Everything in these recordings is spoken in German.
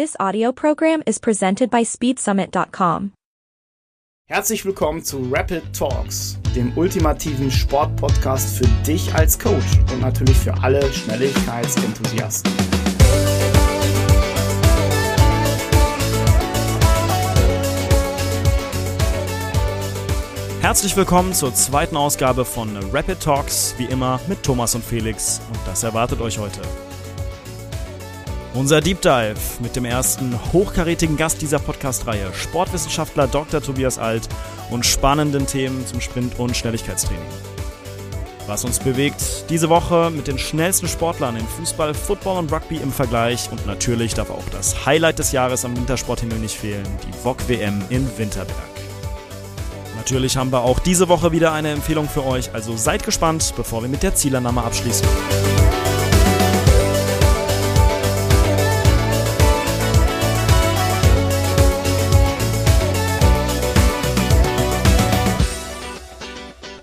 This audio program is presented by SpeedSummit.com. Herzlich willkommen zu Rapid Talks, dem ultimativen Sportpodcast für dich als Coach und natürlich für alle Schnelligkeitsenthusiasten. Herzlich willkommen zur zweiten Ausgabe von Rapid Talks, wie immer mit Thomas und Felix und das erwartet euch heute. Unser Deep Dive mit dem ersten hochkarätigen Gast dieser Podcast-Reihe, Sportwissenschaftler Dr. Tobias Alt und spannenden Themen zum Sprint- und Schnelligkeitstraining. Was uns bewegt diese Woche mit den schnellsten Sportlern in Fußball, Football und Rugby im Vergleich und natürlich darf auch das Highlight des Jahres am Wintersporthimmel nicht fehlen, die VOG WM in Winterberg. Natürlich haben wir auch diese Woche wieder eine Empfehlung für euch, also seid gespannt, bevor wir mit der Zielannahme abschließen.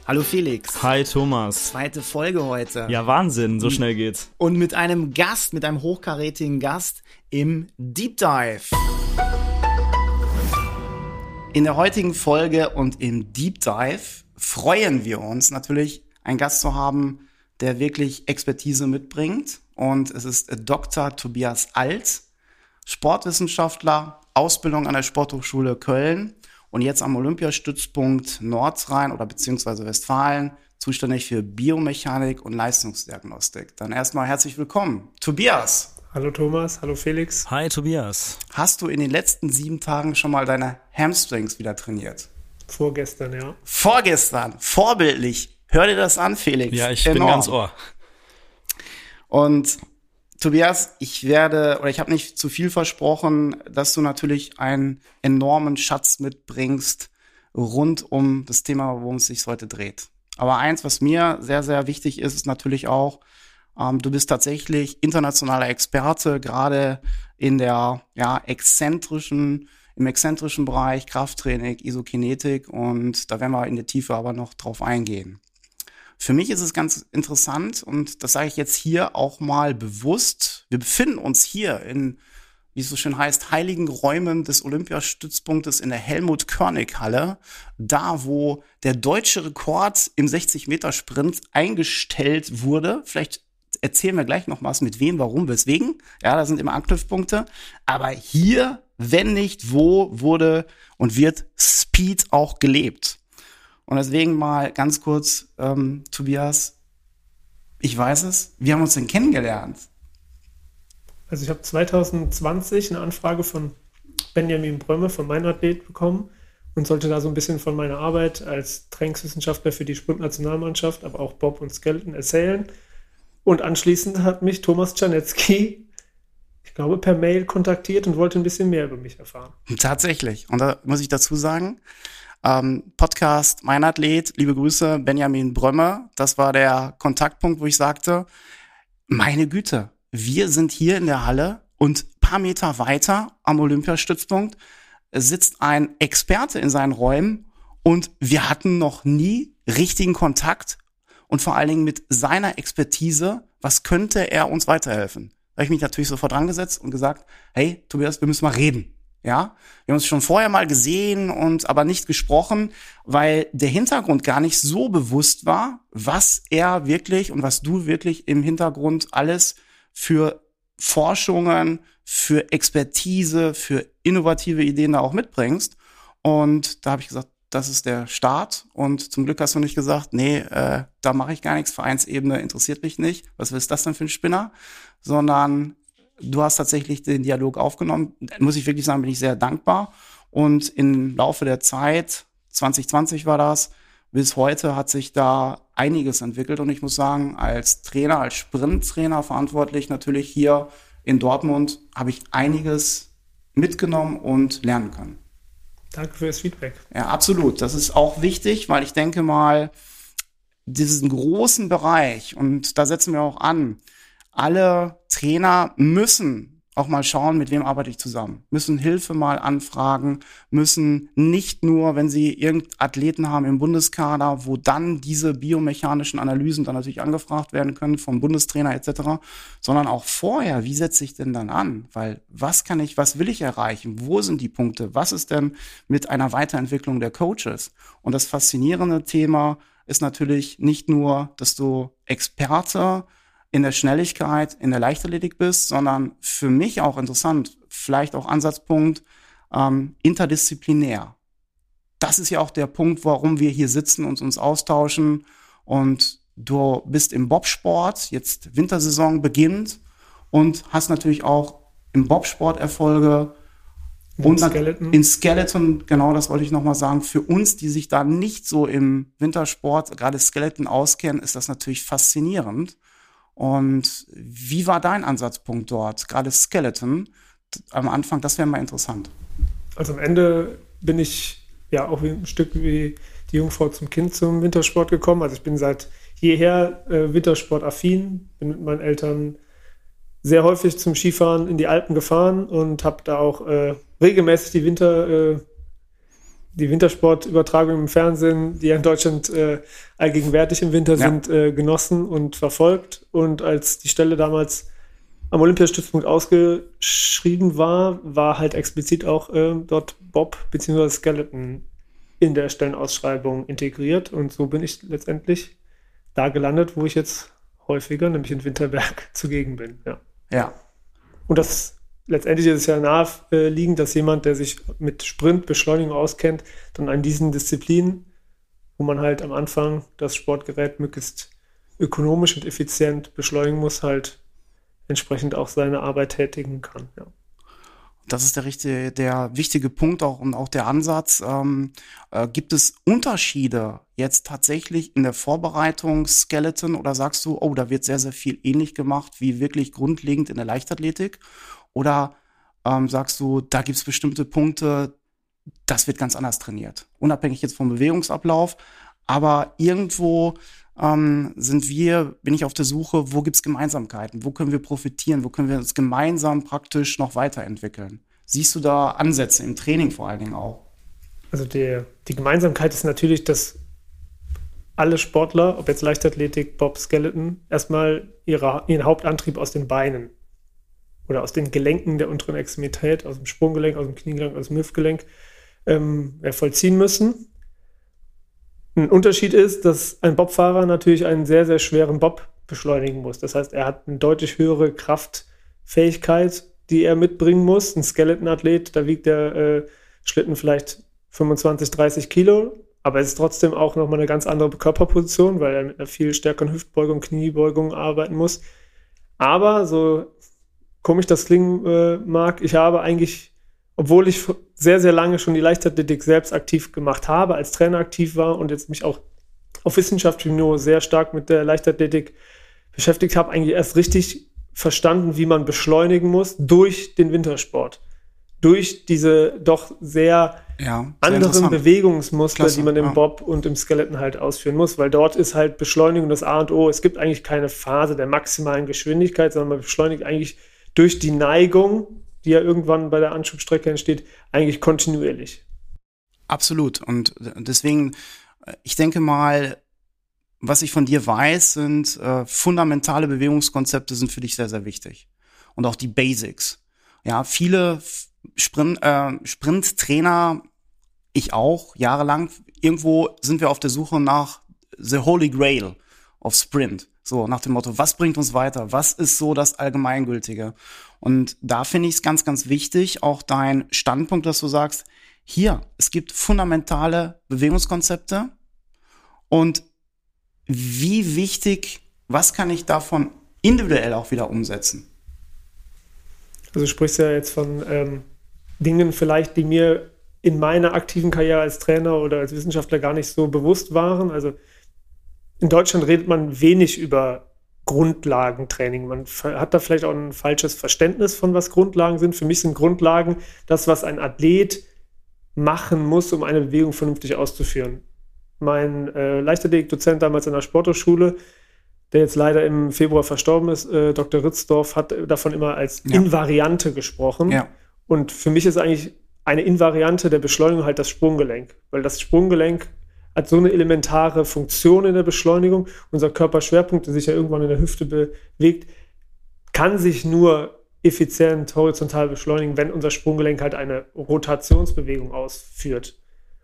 Hallo Felix. Hi Thomas. Zweite Folge heute. Ja, Wahnsinn, so schnell geht's. Und mit einem Gast, mit einem hochkarätigen Gast im Deep Dive. In der heutigen Folge und im Deep Dive freuen wir uns natürlich, einen Gast zu haben, der wirklich Expertise mitbringt. Und es ist Dr. Tobias Alt, Sportwissenschaftler, Ausbildung an der Sporthochschule Köln und jetzt am Olympiastützpunkt Nordrhein oder beziehungsweise Westfalen zuständig für Biomechanik und Leistungsdiagnostik. Dann erstmal herzlich willkommen. Tobias. Hallo Thomas, hallo Felix. Hi Tobias. Hast du in den letzten sieben Tagen schon mal deine Hamstrings wieder trainiert? Vorgestern, ja. Vorgestern, vorbildlich. Hör dir das an, Felix. Ja, ich Enorm. bin ganz ohr. Und Tobias, ich werde, oder ich habe nicht zu viel versprochen, dass du natürlich einen enormen Schatz mitbringst rund um das Thema, worum es sich heute dreht. Aber eins, was mir sehr, sehr wichtig ist, ist natürlich auch, ähm, du bist tatsächlich internationaler Experte, gerade in der ja, exzentrischen, im exzentrischen Bereich Krafttraining, Isokinetik und da werden wir in der Tiefe aber noch drauf eingehen. Für mich ist es ganz interessant und das sage ich jetzt hier auch mal bewusst. Wir befinden uns hier in, wie es so schön heißt, heiligen Räumen des Olympiastützpunktes in der Helmut-Körnig-Halle. Da, wo der deutsche Rekord im 60-Meter-Sprint eingestellt wurde. Vielleicht erzählen wir gleich noch was mit wem, warum, weswegen. Ja, da sind immer Anknüpfpunkte. Aber hier, wenn nicht wo, wurde und wird Speed auch gelebt. Und deswegen mal ganz kurz, ähm, Tobias, ich weiß es, wie haben wir uns denn kennengelernt? Also ich habe 2020 eine Anfrage von Benjamin Brömme von meinem Athlet bekommen und sollte da so ein bisschen von meiner Arbeit als Trainingswissenschaftler für die Sprintnationalmannschaft, aber auch Bob und Skeleton erzählen. Und anschließend hat mich Thomas Czarnecki, ich glaube, per Mail kontaktiert und wollte ein bisschen mehr über mich erfahren. Tatsächlich. Und da muss ich dazu sagen, ähm, Podcast Mein Athlet, liebe Grüße, Benjamin Brömme. Das war der Kontaktpunkt, wo ich sagte, meine Güte, wir sind hier in der Halle und paar Meter weiter am Olympiastützpunkt sitzt ein Experte in seinen Räumen und wir hatten noch nie richtigen Kontakt und vor allen Dingen mit seiner Expertise, was könnte er uns weiterhelfen? Da habe ich mich natürlich sofort angesetzt und gesagt, hey, Tobias, wir müssen mal reden. Ja, wir haben uns schon vorher mal gesehen und aber nicht gesprochen, weil der Hintergrund gar nicht so bewusst war, was er wirklich und was du wirklich im Hintergrund alles für Forschungen, für Expertise, für innovative Ideen da auch mitbringst. Und da habe ich gesagt, das ist der Start. Und zum Glück hast du nicht gesagt, nee, äh, da mache ich gar nichts, Vereinsebene interessiert mich nicht. Was ist das denn für ein Spinner? Sondern du hast tatsächlich den Dialog aufgenommen. Muss ich wirklich sagen, bin ich sehr dankbar. Und im Laufe der Zeit, 2020 war das, bis heute hat sich da einiges entwickelt. Und ich muss sagen, als Trainer, als Sprinttrainer verantwortlich natürlich hier in Dortmund habe ich einiges mitgenommen und lernen können. Danke für das Feedback. Ja, absolut. Das ist auch wichtig, weil ich denke mal, diesen großen Bereich, und da setzen wir auch an, alle Trainer müssen auch mal schauen, mit wem arbeite ich zusammen. Müssen Hilfe mal anfragen, müssen nicht nur, wenn sie irgendeinen Athleten haben im Bundeskader, wo dann diese biomechanischen Analysen dann natürlich angefragt werden können vom Bundestrainer etc., sondern auch vorher, wie setze ich denn dann an? Weil was kann ich, was will ich erreichen? Wo sind die Punkte? Was ist denn mit einer Weiterentwicklung der Coaches? Und das faszinierende Thema ist natürlich nicht nur, dass du Experte in der Schnelligkeit, in der Leichtathletik bist, sondern für mich auch interessant, vielleicht auch Ansatzpunkt ähm, interdisziplinär. Das ist ja auch der Punkt, warum wir hier sitzen und uns austauschen. Und du bist im Bobsport, jetzt Wintersaison beginnt und hast natürlich auch im Bobsport Erfolge. Und Skeleton. in Skeleton, genau das wollte ich nochmal sagen, für uns, die sich da nicht so im Wintersport, gerade Skeleton auskennen, ist das natürlich faszinierend. Und wie war dein Ansatzpunkt dort? Gerade Skeleton am Anfang, das wäre mal interessant. Also am Ende bin ich ja auch ein Stück wie die Jungfrau zum Kind zum Wintersport gekommen. Also ich bin seit jeher äh, Wintersport-affin, bin mit meinen Eltern sehr häufig zum Skifahren in die Alpen gefahren und habe da auch äh, regelmäßig die Winter, äh, die Wintersportübertragung im Fernsehen, die ja in Deutschland äh, allgegenwärtig im Winter ja. sind, äh, genossen und verfolgt. Und als die Stelle damals am Olympiastützpunkt ausgeschrieben war, war halt explizit auch äh, dort Bob bzw. Skeleton in der Stellenausschreibung integriert. Und so bin ich letztendlich da gelandet, wo ich jetzt häufiger, nämlich in Winterberg, zugegen bin. Ja. ja. Und das letztendlich ist es ja naheliegend, dass jemand, der sich mit Sprintbeschleunigung auskennt, dann an diesen Disziplinen, wo man halt am Anfang das Sportgerät möglichst ökonomisch und effizient beschleunigen muss, halt entsprechend auch seine Arbeit tätigen kann. Ja. Das ist der richtige, der wichtige Punkt auch und auch der Ansatz. Ähm, äh, gibt es Unterschiede jetzt tatsächlich in der Vorbereitung Skeleton oder sagst du, oh, da wird sehr, sehr viel ähnlich gemacht wie wirklich grundlegend in der Leichtathletik? Oder ähm, sagst du, da gibt es bestimmte Punkte, das wird ganz anders trainiert. Unabhängig jetzt vom Bewegungsablauf. Aber irgendwo ähm, sind wir, bin ich auf der Suche, wo gibt es Gemeinsamkeiten? Wo können wir profitieren? Wo können wir uns gemeinsam praktisch noch weiterentwickeln? Siehst du da Ansätze im Training vor allen Dingen auch? Also die, die Gemeinsamkeit ist natürlich, dass alle Sportler, ob jetzt Leichtathletik, Bob, Skeleton, erstmal ihre, ihren Hauptantrieb aus den Beinen oder aus den Gelenken der unteren Extremität, aus dem Sprunggelenk, aus dem Kniegelenk, aus dem Hüftgelenk, ähm, vollziehen müssen. Ein Unterschied ist, dass ein Bobfahrer natürlich einen sehr, sehr schweren Bob beschleunigen muss. Das heißt, er hat eine deutlich höhere Kraftfähigkeit, die er mitbringen muss. Ein Skeleton-Athlet, da wiegt der äh, Schlitten vielleicht 25, 30 Kilo, aber es ist trotzdem auch nochmal eine ganz andere Körperposition, weil er mit einer viel stärkeren Hüftbeugung, Kniebeugung arbeiten muss. Aber so komisch das klingen äh, mag, ich habe eigentlich, obwohl ich sehr, sehr lange schon die Leichtathletik selbst aktiv gemacht habe, als Trainer aktiv war und jetzt mich auch auf wissenschaftlichem Niveau sehr stark mit der Leichtathletik beschäftigt habe, eigentlich erst richtig verstanden, wie man beschleunigen muss durch den Wintersport. Durch diese doch sehr, ja, sehr anderen Bewegungsmuster, Klasse, die man im ja. Bob und im Skeleton halt ausführen muss, weil dort ist halt Beschleunigung das A und O. Es gibt eigentlich keine Phase der maximalen Geschwindigkeit, sondern man beschleunigt eigentlich durch die Neigung, die ja irgendwann bei der Anschubstrecke entsteht, eigentlich kontinuierlich. Absolut. Und deswegen, ich denke mal, was ich von dir weiß, sind äh, fundamentale Bewegungskonzepte sind für dich sehr, sehr wichtig. Und auch die Basics. Ja, viele Sprint, äh, Sprinttrainer, ich auch, jahrelang, irgendwo sind wir auf der Suche nach the holy grail of Sprint. So, nach dem Motto, was bringt uns weiter? Was ist so das Allgemeingültige? Und da finde ich es ganz, ganz wichtig, auch dein Standpunkt, dass du sagst, hier, es gibt fundamentale Bewegungskonzepte und wie wichtig, was kann ich davon individuell auch wieder umsetzen? Also du sprichst ja jetzt von ähm, Dingen vielleicht, die mir in meiner aktiven Karriere als Trainer oder als Wissenschaftler gar nicht so bewusst waren. Also in Deutschland redet man wenig über Grundlagentraining. Man hat da vielleicht auch ein falsches Verständnis von, was Grundlagen sind. Für mich sind Grundlagen das, was ein Athlet machen muss, um eine Bewegung vernünftig auszuführen. Mein äh, Leichtathletik-Dozent damals in der Sporthochschule der jetzt leider im Februar verstorben ist, äh, Dr. Ritzdorf, hat davon immer als Ja. Invariante gesprochen. Ja. Und für mich ist eigentlich eine Invariante der Beschleunigung halt das Sprunggelenk, weil das Sprunggelenk hat so eine elementare Funktion in der Beschleunigung. Unser Körperschwerpunkt, der sich ja irgendwann in der Hüfte bewegt, kann sich nur effizient horizontal beschleunigen, wenn unser Sprunggelenk halt eine Rotationsbewegung ausführt.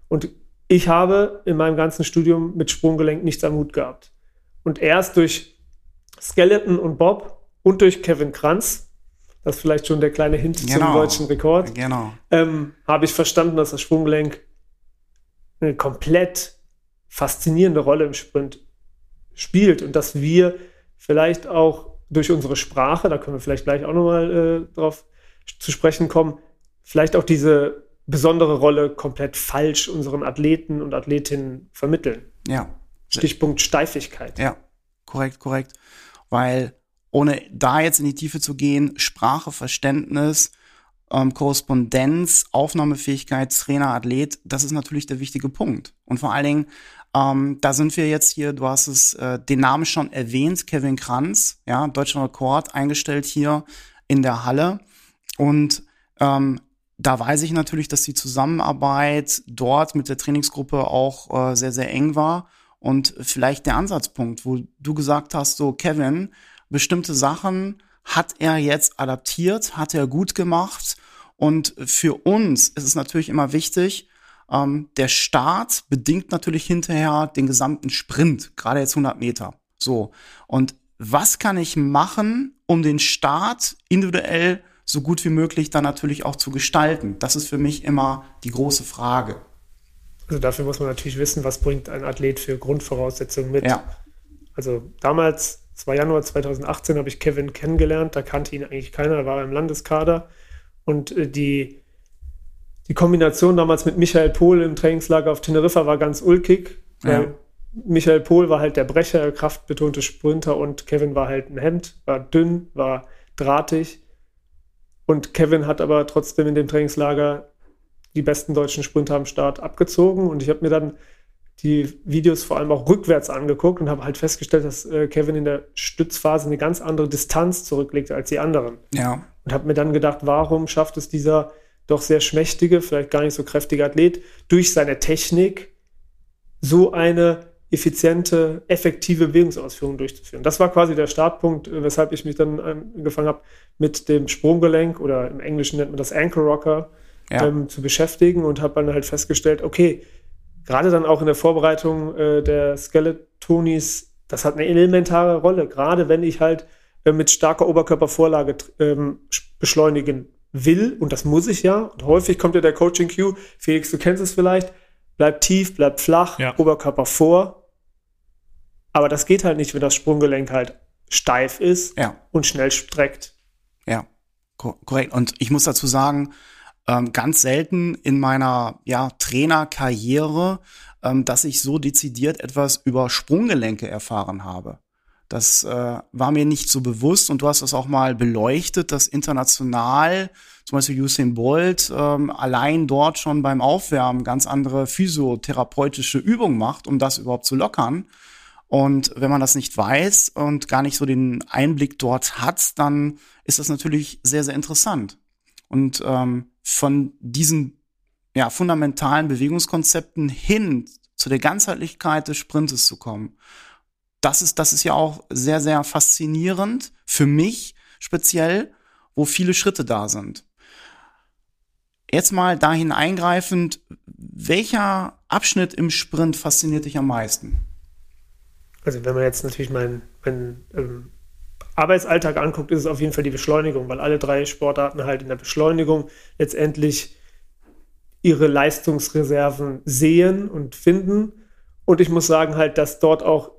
Und ich habe in meinem ganzen Studium mit Sprunggelenk nichts am Hut gehabt. Und erst durch Skeleton und Bob und durch Kevin Kranz, das ist vielleicht schon der kleine Hint zum Genau. deutschen Rekord, Genau. ähm, habe ich verstanden, dass das Sprunggelenk eine komplett faszinierende Rolle im Sprint spielt und dass wir vielleicht auch durch unsere Sprache, da können wir vielleicht gleich auch nochmal äh, drauf zu sprechen kommen, vielleicht auch diese besondere Rolle komplett falsch unseren Athleten und Athletinnen vermitteln. Ja. Stichpunkt Steifigkeit. Ja, korrekt, korrekt. Weil ohne da jetzt in die Tiefe zu gehen, Sprache, Verständnis, ähm, Korrespondenz, Aufnahmefähigkeit, Trainer, Athlet, das ist natürlich der wichtige Punkt. Und vor allen Dingen, ähm, da sind wir jetzt hier, du hast es äh, den Namen schon erwähnt, Kevin Kranz, ja, deutscher Rekord eingestellt hier in der Halle. Und ähm, da weiß ich natürlich, dass die Zusammenarbeit dort mit der Trainingsgruppe auch äh, sehr, sehr eng war. Und vielleicht der Ansatzpunkt, wo du gesagt hast, so Kevin, bestimmte Sachen hat er jetzt adaptiert, hat er gut gemacht. Und für uns ist es natürlich immer wichtig, ähm, der Start bedingt natürlich hinterher den gesamten Sprint, gerade jetzt 100 Meter. So. Und was kann ich machen, um den Start individuell so gut wie möglich dann natürlich auch zu gestalten? Das ist für mich immer die große Frage. Also dafür muss man natürlich wissen, was bringt ein Athlet für Grundvoraussetzungen mit. Ja, Also damals, es war Januar 2018, habe ich Kevin kennengelernt. Da kannte ihn eigentlich keiner, da war er im Landeskader. Und äh, die, die Kombination damals mit Michael Pohl im Trainingslager auf Teneriffa war ganz ulkig. Ja. Michael Pohl war halt der Brecher, kraftbetonte Sprinter und Kevin war halt ein Hemd, war dünn, war drahtig. Und Kevin hat aber trotzdem in dem Trainingslager die besten deutschen Sprinter am Start abgezogen. Und ich habe mir dann die Videos vor allem auch rückwärts angeguckt und habe halt festgestellt, dass äh, Kevin in der Stützphase eine ganz andere Distanz zurücklegte als die anderen. ja, Und habe mir dann gedacht, warum schafft es dieser doch sehr schmächtige, vielleicht gar nicht so kräftige Athlet durch seine Technik so eine effiziente, effektive Bewegungsausführung durchzuführen. Das war quasi der Startpunkt, äh, weshalb ich mich dann angefangen habe, mit dem Sprunggelenk oder im Englischen nennt man das Ankle Rocker ja, ähm, zu beschäftigen und habe dann halt festgestellt, okay, gerade dann auch in der Vorbereitung äh, der Skeletonis, das hat eine elementare Rolle, gerade wenn ich halt äh, mit starker Oberkörpervorlage ähm, sch- beschleunigen will, und das muss ich ja, und häufig kommt ja der Coaching Cue, Felix, du kennst es vielleicht, bleib tief, bleib flach, Ja. Oberkörper vor, aber das geht halt nicht, wenn das Sprunggelenk halt steif ist ja. und schnell streckt. Ja, ko korrekt. Und ich muss dazu sagen, ähm, ganz selten in meiner ja, Trainerkarriere, ähm, dass ich so dezidiert etwas über Sprunggelenke erfahren habe. Das äh, war mir nicht so bewusst und du hast das auch mal beleuchtet, dass international zum Beispiel Usain Bolt ähm, allein dort schon beim Aufwärmen ganz andere physiotherapeutische Übungen macht, um das überhaupt zu lockern. Und wenn man das nicht weiß und gar nicht so den Einblick dort hat, dann ist das natürlich sehr, sehr interessant. Und ähm, von diesen ja, fundamentalen Bewegungskonzepten hin zu der Ganzheitlichkeit des Sprintes zu kommen, das ist, das ist ja auch sehr, sehr faszinierend für mich speziell, wo viele Schritte da sind. Jetzt mal dahin eingreifend, welcher Abschnitt im Sprint fasziniert dich am meisten? Also wenn man jetzt natürlich meinen meinen, ähm, Arbeitsalltag anguckt, ist es auf jeden Fall die Beschleunigung, weil alle drei Sportarten halt in der Beschleunigung letztendlich ihre Leistungsreserven sehen und finden. Und ich muss sagen halt, dass dort auch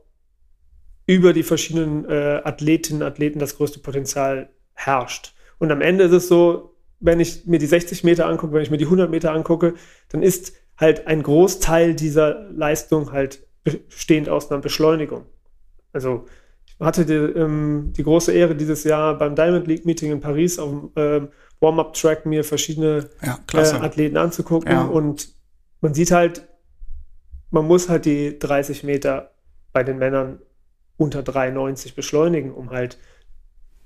über die verschiedenen äh, Athletinnen und Athleten das größte Potenzial herrscht. Und am Ende ist es so, wenn ich mir die 60 Meter angucke, wenn ich mir die 100 Meter angucke, dann ist halt ein Großteil dieser Leistung halt bestehend aus einer Beschleunigung. Also ich hatte die, ähm, die große Ehre, dieses Jahr beim Diamond League Meeting in Paris auf dem ähm, Warm-Up-Track mir verschiedene Ja, äh. Athleten anzugucken Ja. und man sieht halt, man muss halt die 30 Meter bei den Männern unter 3,90 beschleunigen, um halt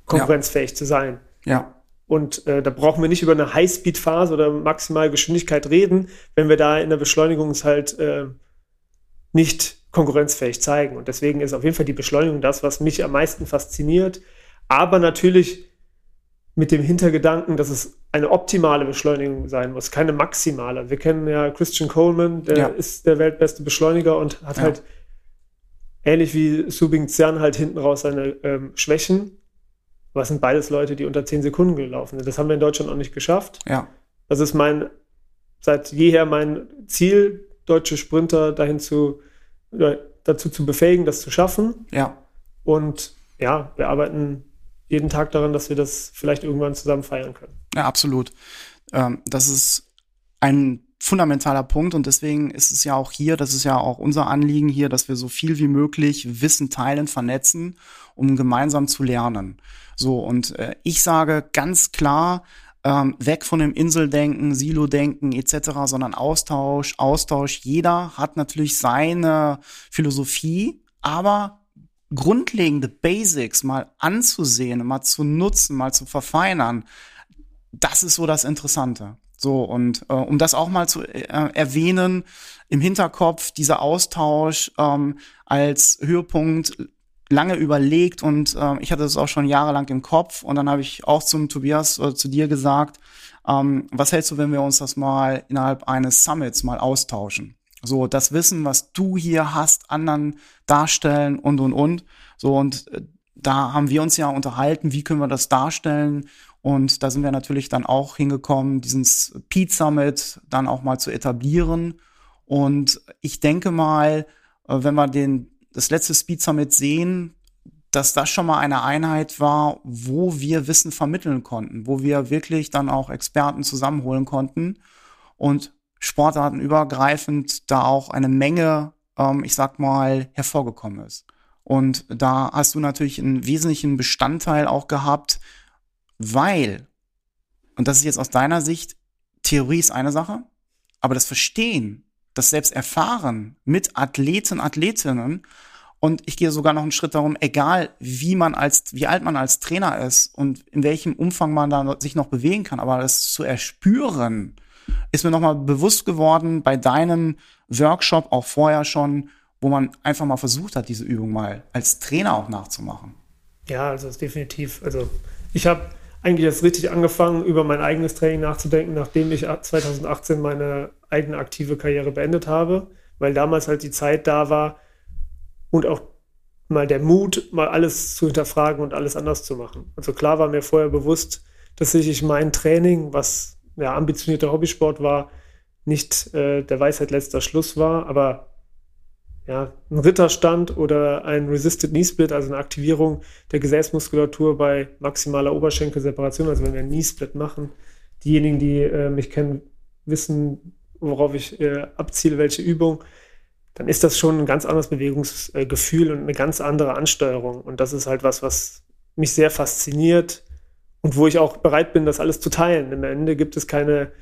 konkurrenzfähig ja. zu sein. Ja. Und äh, da brauchen wir nicht über eine Highspeed-Phase oder maximale Geschwindigkeit reden, wenn wir da in der Beschleunigung es halt äh, nicht konkurrenzfähig zeigen. Und deswegen ist auf jeden Fall die Beschleunigung das, was mich am meisten fasziniert. Aber natürlich mit dem Hintergedanken, dass es eine optimale Beschleunigung sein muss, keine maximale. Wir kennen ja Christian Coleman, der ja. ist der weltbeste Beschleuniger und hat ja. halt ähnlich wie Subing Xian halt hinten raus seine ähm, Schwächen. Aber es sind beides Leute, die unter 10 Sekunden gelaufen sind. Das haben wir in Deutschland auch nicht geschafft. Ja. Das ist mein, seit jeher mein Ziel, deutsche Sprinter dahin zu, dazu zu befähigen, das zu schaffen. Ja. Und ja, wir arbeiten jeden Tag daran, dass wir das vielleicht irgendwann zusammen feiern können. Ja, absolut. Ähm, das ist ein fundamentaler Punkt und deswegen ist es ja auch hier, das ist ja auch unser Anliegen hier, dass wir so viel wie möglich Wissen teilen, vernetzen, um gemeinsam zu lernen. So, und äh, ich sage ganz klar, ähm, weg von dem Inseldenken, Silo-Denken etc., sondern Austausch, Austausch. Jeder hat natürlich seine Philosophie, aber grundlegende Basics mal anzusehen, mal zu nutzen, mal zu verfeinern, das ist so das Interessante. So, und äh, um das auch mal zu äh, erwähnen, im Hinterkopf dieser Austausch ähm, als Höhepunkt lange überlegt und äh, ich hatte das auch schon jahrelang im Kopf und dann habe ich auch zum Tobias oder zu dir gesagt, ähm, was hältst du, wenn wir uns das mal innerhalb eines Summits mal austauschen? So, das Wissen, was du hier hast, anderen darstellen und, und, und. So, und äh, da haben wir uns ja unterhalten, wie können wir das darstellen. Und da sind wir natürlich dann auch hingekommen, diesen Pete Summit dann auch mal zu etablieren. Und ich denke mal, äh, wenn wir den, das letzte Speed Summit sehen, dass das schon mal eine Einheit war, wo wir Wissen vermitteln konnten, wo wir wirklich dann auch Experten zusammenholen konnten. Und sportartenübergreifend da auch eine Menge, ähm, ich sag mal, hervorgekommen ist. Und da hast du natürlich einen wesentlichen Bestandteil auch gehabt, weil, und das ist jetzt aus deiner Sicht, Theorie ist eine Sache, aber das Verstehen, das selbst erfahren mit Athleten, Athletinnen und ich gehe sogar noch einen Schritt darum, egal wie man als, wie alt man als Trainer ist und in welchem Umfang man da sich noch bewegen kann, aber das zu erspüren, ist mir nochmal bewusst geworden bei deinem Workshop, auch vorher schon, wo man einfach mal versucht hat, diese Übung mal als Trainer auch nachzumachen. Ja, also ist definitiv. Also ich habe eigentlich erst richtig angefangen, über mein eigenes Training nachzudenken, nachdem ich 2018 meine eigene aktive Karriere beendet habe, weil damals halt die Zeit da war und auch mal der Mut, mal alles zu hinterfragen und alles anders zu machen. Also klar war mir vorher bewusst, dass ich mein Training, was ja, ambitionierter Hobbysport war, nicht äh, der Weisheit letzter Schluss war, aber ja, ein Ritterstand oder ein Resisted Knee Split, also eine Aktivierung der Gesäßmuskulatur bei maximaler Oberschenkelseparation, also wenn wir einen Knee Split machen. Diejenigen, die äh, mich kennen, wissen, worauf ich äh, abziele, welche Übung, dann ist das schon ein ganz anderes Bewegungsgefühl und eine ganz andere Ansteuerung. Und das ist halt was, was mich sehr fasziniert, und wo ich auch bereit bin, das alles zu teilen. Am Ende gibt es keine,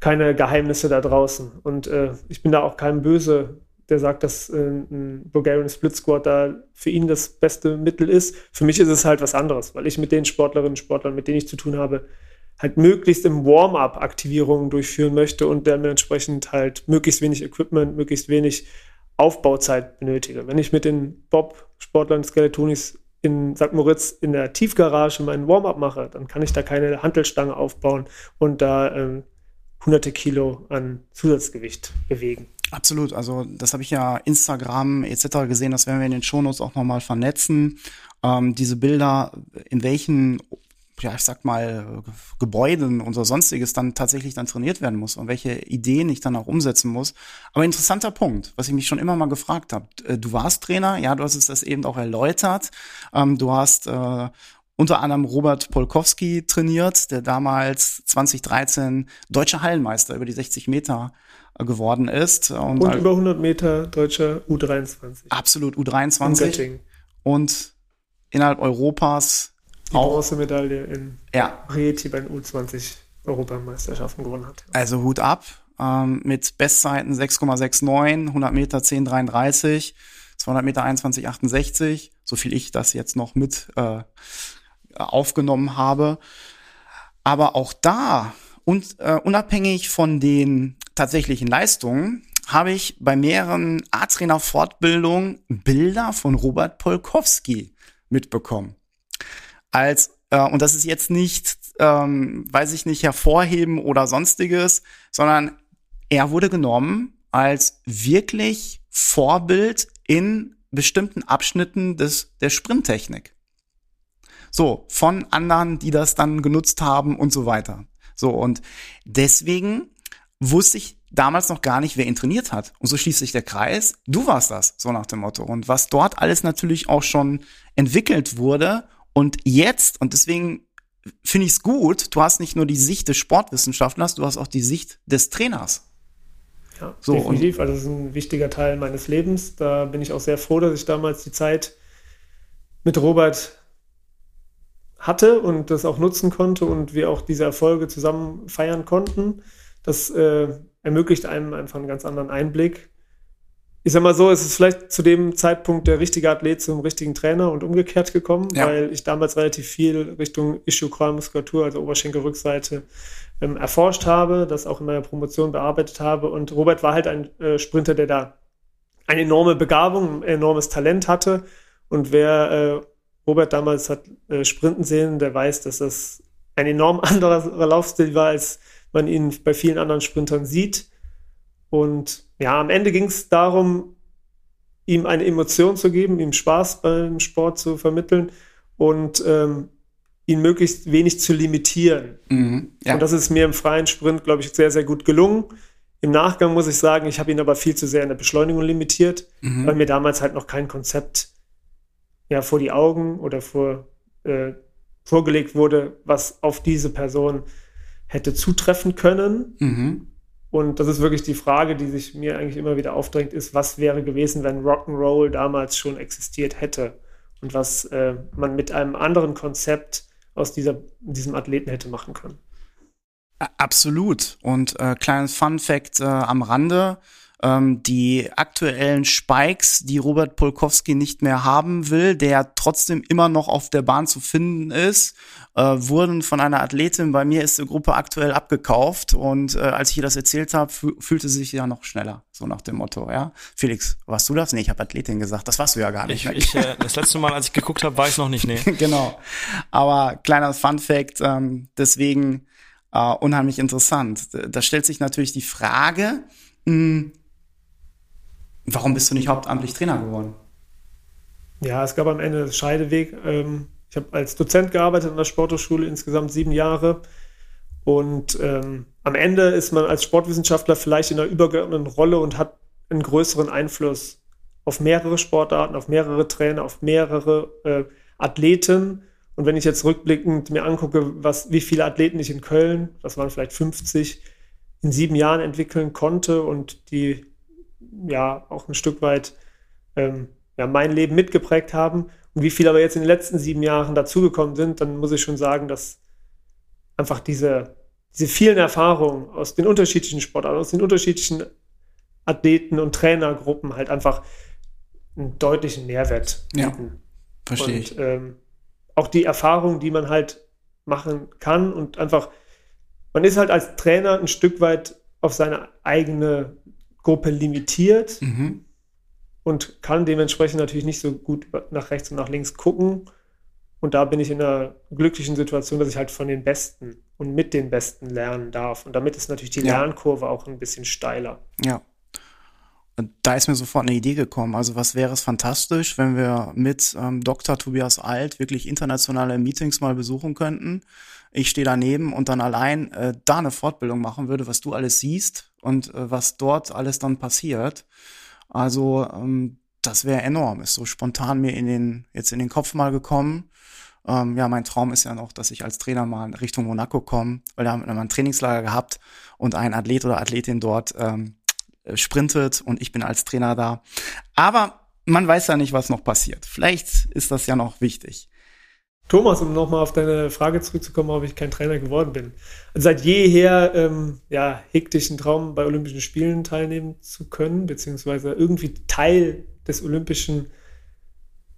keine Geheimnisse da draußen. Und äh, ich bin da auch kein Böse, der sagt, dass äh, ein Bulgarian Split Squad da für ihn das beste Mittel ist. Für mich ist es halt was anderes, weil ich mit den Sportlerinnen und Sportlern, mit denen ich zu tun habe, halt möglichst im Warm-up Aktivierungen durchführen möchte und dementsprechend halt möglichst wenig Equipment, möglichst wenig Aufbauzeit benötige. Wenn ich mit den Bob-Sportlern Skeletonis in St. Moritz in der Tiefgarage meinen Warm-up mache, dann kann ich da keine Hantelstange aufbauen und da ähm, hunderte Kilo an Zusatzgewicht bewegen. Absolut, also das habe ich ja Instagram etc. gesehen, das werden wir in den Shownotes auch nochmal vernetzen. Ähm, diese Bilder, in welchen ja, ich sag mal, Gebäuden und so sonstiges dann tatsächlich dann trainiert werden muss und welche Ideen ich dann auch umsetzen muss. Aber interessanter Punkt, was ich mich schon immer mal gefragt habe. Äh, du warst Trainer, ja, du hast es das eben auch erläutert. Ähm, du hast äh, unter anderem Robert Polkowski trainiert, der damals 2013 deutscher Hallenmeister über die 60 Meter geworden ist. Und, und über 100 Meter deutscher U23. Absolut, U23. Und innerhalb Europas die auch, Bronzemedaille in ja. Rieti bei den U20 Europameisterschaften gewonnen hat. Also Hut ab ähm, mit Bestzeiten 6,69, 100 Meter 10,33. Das 200 Meter 21,68, so viel ich das jetzt noch mit äh, aufgenommen habe. Aber auch da, und äh, unabhängig von den tatsächlichen Leistungen, habe ich bei mehreren A-Trainer-Fortbildungen Bilder von Robert Polkowski mitbekommen. Als äh, und das ist jetzt nicht, ähm, weiß ich nicht, hervorheben oder sonstiges, sondern er wurde genommen als wirklich Vorbild in bestimmten Abschnitten des, der Sprinttechnik. So, von anderen, die das dann genutzt haben und so weiter. So, und deswegen wusste ich damals noch gar nicht, wer ihn trainiert hat. Und so schließt sich der Kreis. Du warst das, so nach dem Motto. Und was dort alles natürlich auch schon entwickelt wurde und jetzt, und deswegen finde ich es gut, du hast nicht nur die Sicht des Sportwissenschaftlers, du hast auch die Sicht des Trainers. Ja, so, definitiv. Also das ist ein wichtiger Teil meines Lebens. Da bin ich auch sehr froh, dass ich damals die Zeit mit Robert hatte und das auch nutzen konnte und wir auch diese Erfolge zusammen feiern konnten. Das äh, ermöglicht einem einfach einen ganz anderen Einblick. Ich sag mal so, es ist vielleicht zu dem Zeitpunkt der richtige Athlet zum richtigen Trainer und umgekehrt gekommen, ja. weil ich damals relativ viel Richtung Ischiokral-Muskulatur, also Oberschenkelrückseite, ähm, erforscht habe, das auch in meiner Promotion bearbeitet habe. Und Robert war halt ein äh, Sprinter, der da eine enorme Begabung, ein enormes Talent hatte. Und wer äh, Robert damals hat äh, sprinten sehen, der weiß, dass das ein enorm anderer Laufstil war, als man ihn bei vielen anderen Sprintern sieht. Und ja, am Ende ging es darum, ihm eine Emotion zu geben, ihm Spaß beim Sport zu vermitteln und ähm, ihn möglichst wenig zu limitieren. Mhm, ja. Und das ist mir im freien Sprint, glaube ich, sehr, sehr gut gelungen. Im Nachgang muss ich sagen, ich habe ihn aber viel zu sehr in der Beschleunigung limitiert, mhm. weil mir damals halt noch kein Konzept ja, vor die Augen oder vor, äh, vorgelegt wurde, was auf diese Person hätte zutreffen können. Mhm. Und das ist wirklich die Frage, die sich mir eigentlich immer wieder aufdrängt, ist, was wäre gewesen, wenn Rock'n'Roll damals schon existiert hätte und was äh, man mit einem anderen Konzept aus dieser, diesem Athleten hätte machen können. Absolut. Und äh, kleines Fun Fact äh, am Rande. Ähm, die aktuellen Spikes, die Robert Polkowski nicht mehr haben will, der trotzdem immer noch auf der Bahn zu finden ist, äh, wurden von einer Athletin, bei mir ist die Gruppe aktuell abgekauft und äh, als ich ihr das erzählt habe, fühlte sie sich ja noch schneller, so nach dem Motto, ja. Felix, warst du das? Nee, ich habe Athletin gesagt, das warst du ja gar nicht. Ich, ich, äh, das letzte Mal, als ich geguckt habe, war ich noch nicht, nee. genau. Aber kleiner Fun Fact, ähm, deswegen äh, unheimlich interessant. Da stellt sich natürlich die Frage, mh, hm, Warum bist du nicht hauptamtlich Trainer geworden? Ja, es gab am Ende einen Scheideweg. Ähm, ich habe als Dozent gearbeitet an der Sporthochschule insgesamt sieben Jahre. Und ähm, am Ende ist man als Sportwissenschaftler vielleicht in einer übergeordneten Rolle und hat einen größeren Einfluss auf mehrere Sportarten, auf mehrere Trainer, auf mehrere äh, Athleten. Und wenn ich jetzt rückblickend mir angucke, was, wie viele Athleten ich in Köln, das waren vielleicht 50, in sieben Jahren entwickeln konnte und die ja auch ein Stück weit ähm, ja, mein Leben mitgeprägt haben und wie viele aber jetzt in den letzten sieben Jahren dazugekommen sind, dann muss ich schon sagen, dass einfach diese, diese vielen Erfahrungen aus den unterschiedlichen Sportarten, aus den unterschiedlichen Athleten und Trainergruppen halt einfach einen deutlichen Mehrwert bieten. Ja, verstehe ich. ähm, auch die Erfahrung, die man halt machen kann und einfach, man ist halt als Trainer ein Stück weit auf seine eigene Gruppe limitiert mhm. und kann dementsprechend natürlich nicht so gut nach rechts und nach links gucken. Und da bin ich in einer glücklichen Situation, dass ich halt von den Besten und mit den Besten lernen darf. Und damit ist natürlich die ja. Lernkurve auch ein bisschen steiler. Ja. Und da ist mir sofort eine Idee gekommen. Also was wäre es fantastisch, wenn wir mit ähm, Dr. Tobias Alt wirklich internationale Meetings mal besuchen könnten ich stehe daneben und dann allein äh, da eine Fortbildung machen würde, was du alles siehst und äh, was dort alles dann passiert. Also ähm, das wäre enorm. Ist so spontan mir in den jetzt in den Kopf mal gekommen. Ähm, ja, mein Traum ist ja noch, dass ich als Trainer mal in Richtung Monaco komme, weil da haben wir mal ein Trainingslager gehabt und ein Athlet oder Athletin dort ähm, sprintet und ich bin als Trainer da. Aber man weiß ja nicht, was noch passiert. Vielleicht ist das ja noch wichtig. Thomas, um nochmal auf deine Frage zurückzukommen, ob ich kein Trainer geworden bin. Also seit jeher ähm, ja, hegte ich einen Traum, bei Olympischen Spielen teilnehmen zu können, beziehungsweise irgendwie Teil des olympischen,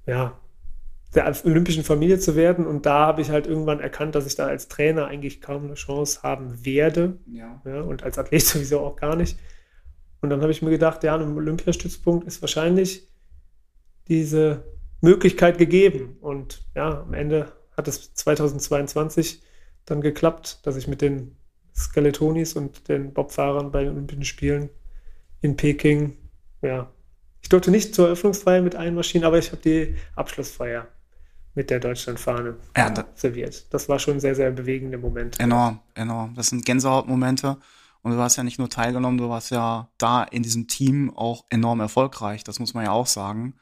ja, der olympischen Familie zu werden. Und da habe ich halt irgendwann erkannt, dass ich da als Trainer eigentlich kaum eine Chance haben werde. Ja. Ja, und als Athlet sowieso auch gar nicht. Und dann habe ich mir gedacht, ja, ein Olympiastützpunkt ist wahrscheinlich diese Möglichkeit gegeben. Und ja, am Ende hat es 2022 dann geklappt, dass ich mit den Skeletonis und den Bobfahrern bei den Olympischen Spielen in Peking, ja, ich durfte nicht zur Eröffnungsfeier mit einmarschieren, aber ich habe die Abschlussfeier mit der Deutschlandfahne Ja, da, serviert. Das war schon ein sehr, sehr bewegender Moment. enorm, enorm. Das sind Gänsehautmomente. Und du hast ja nicht nur teilgenommen, du warst ja da in diesem Team auch enorm erfolgreich. Das muss man ja auch sagen.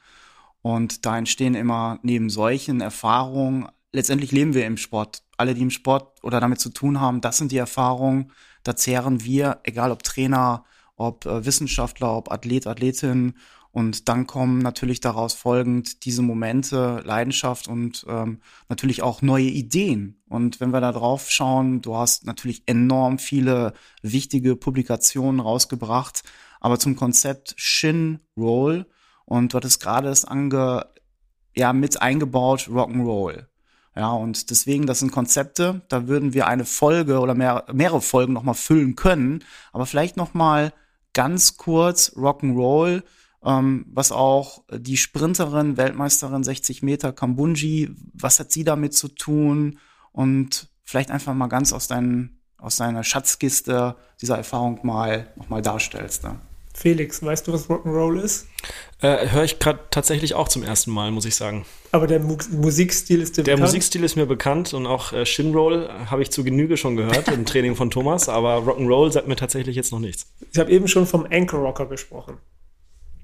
Und da entstehen immer neben solchen Erfahrungen, letztendlich leben wir im Sport. Alle, die im Sport oder damit zu tun haben, das sind die Erfahrungen. Da zehren wir, egal ob Trainer, ob äh, Wissenschaftler, ob Athlet, Athletin. Und dann kommen natürlich daraus folgend diese Momente, Leidenschaft und ähm, natürlich auch neue Ideen. Und wenn wir da drauf schauen, du hast natürlich enorm viele wichtige Publikationen rausgebracht, aber zum Konzept Shin Roll und du hattest gerade es ange, ja, mit eingebaut Rock'n'Roll. Ja, und deswegen, das sind Konzepte, da würden wir eine Folge oder mehr, mehrere Folgen nochmal füllen können, aber vielleicht nochmal ganz kurz Rock'n'Roll, ähm, was auch die Sprinterin, Weltmeisterin 60 Meter Kambunji, was hat sie damit zu tun? Und vielleicht einfach mal ganz aus, deinen, aus deiner Schatzkiste dieser Erfahrung mal nochmal darstellst. Ne? Felix, weißt du, was Rock'n'Roll ist? Äh, Höre ich gerade tatsächlich auch zum ersten Mal, muss ich sagen. Aber der Mu Musikstil ist dir Der bekannt? Musikstil ist mir bekannt und auch äh, Shinroll habe ich zu Genüge schon gehört im Training von Thomas, aber Rock'n'Roll sagt mir tatsächlich jetzt noch nichts. Ich habe eben schon vom Anchor Rocker gesprochen.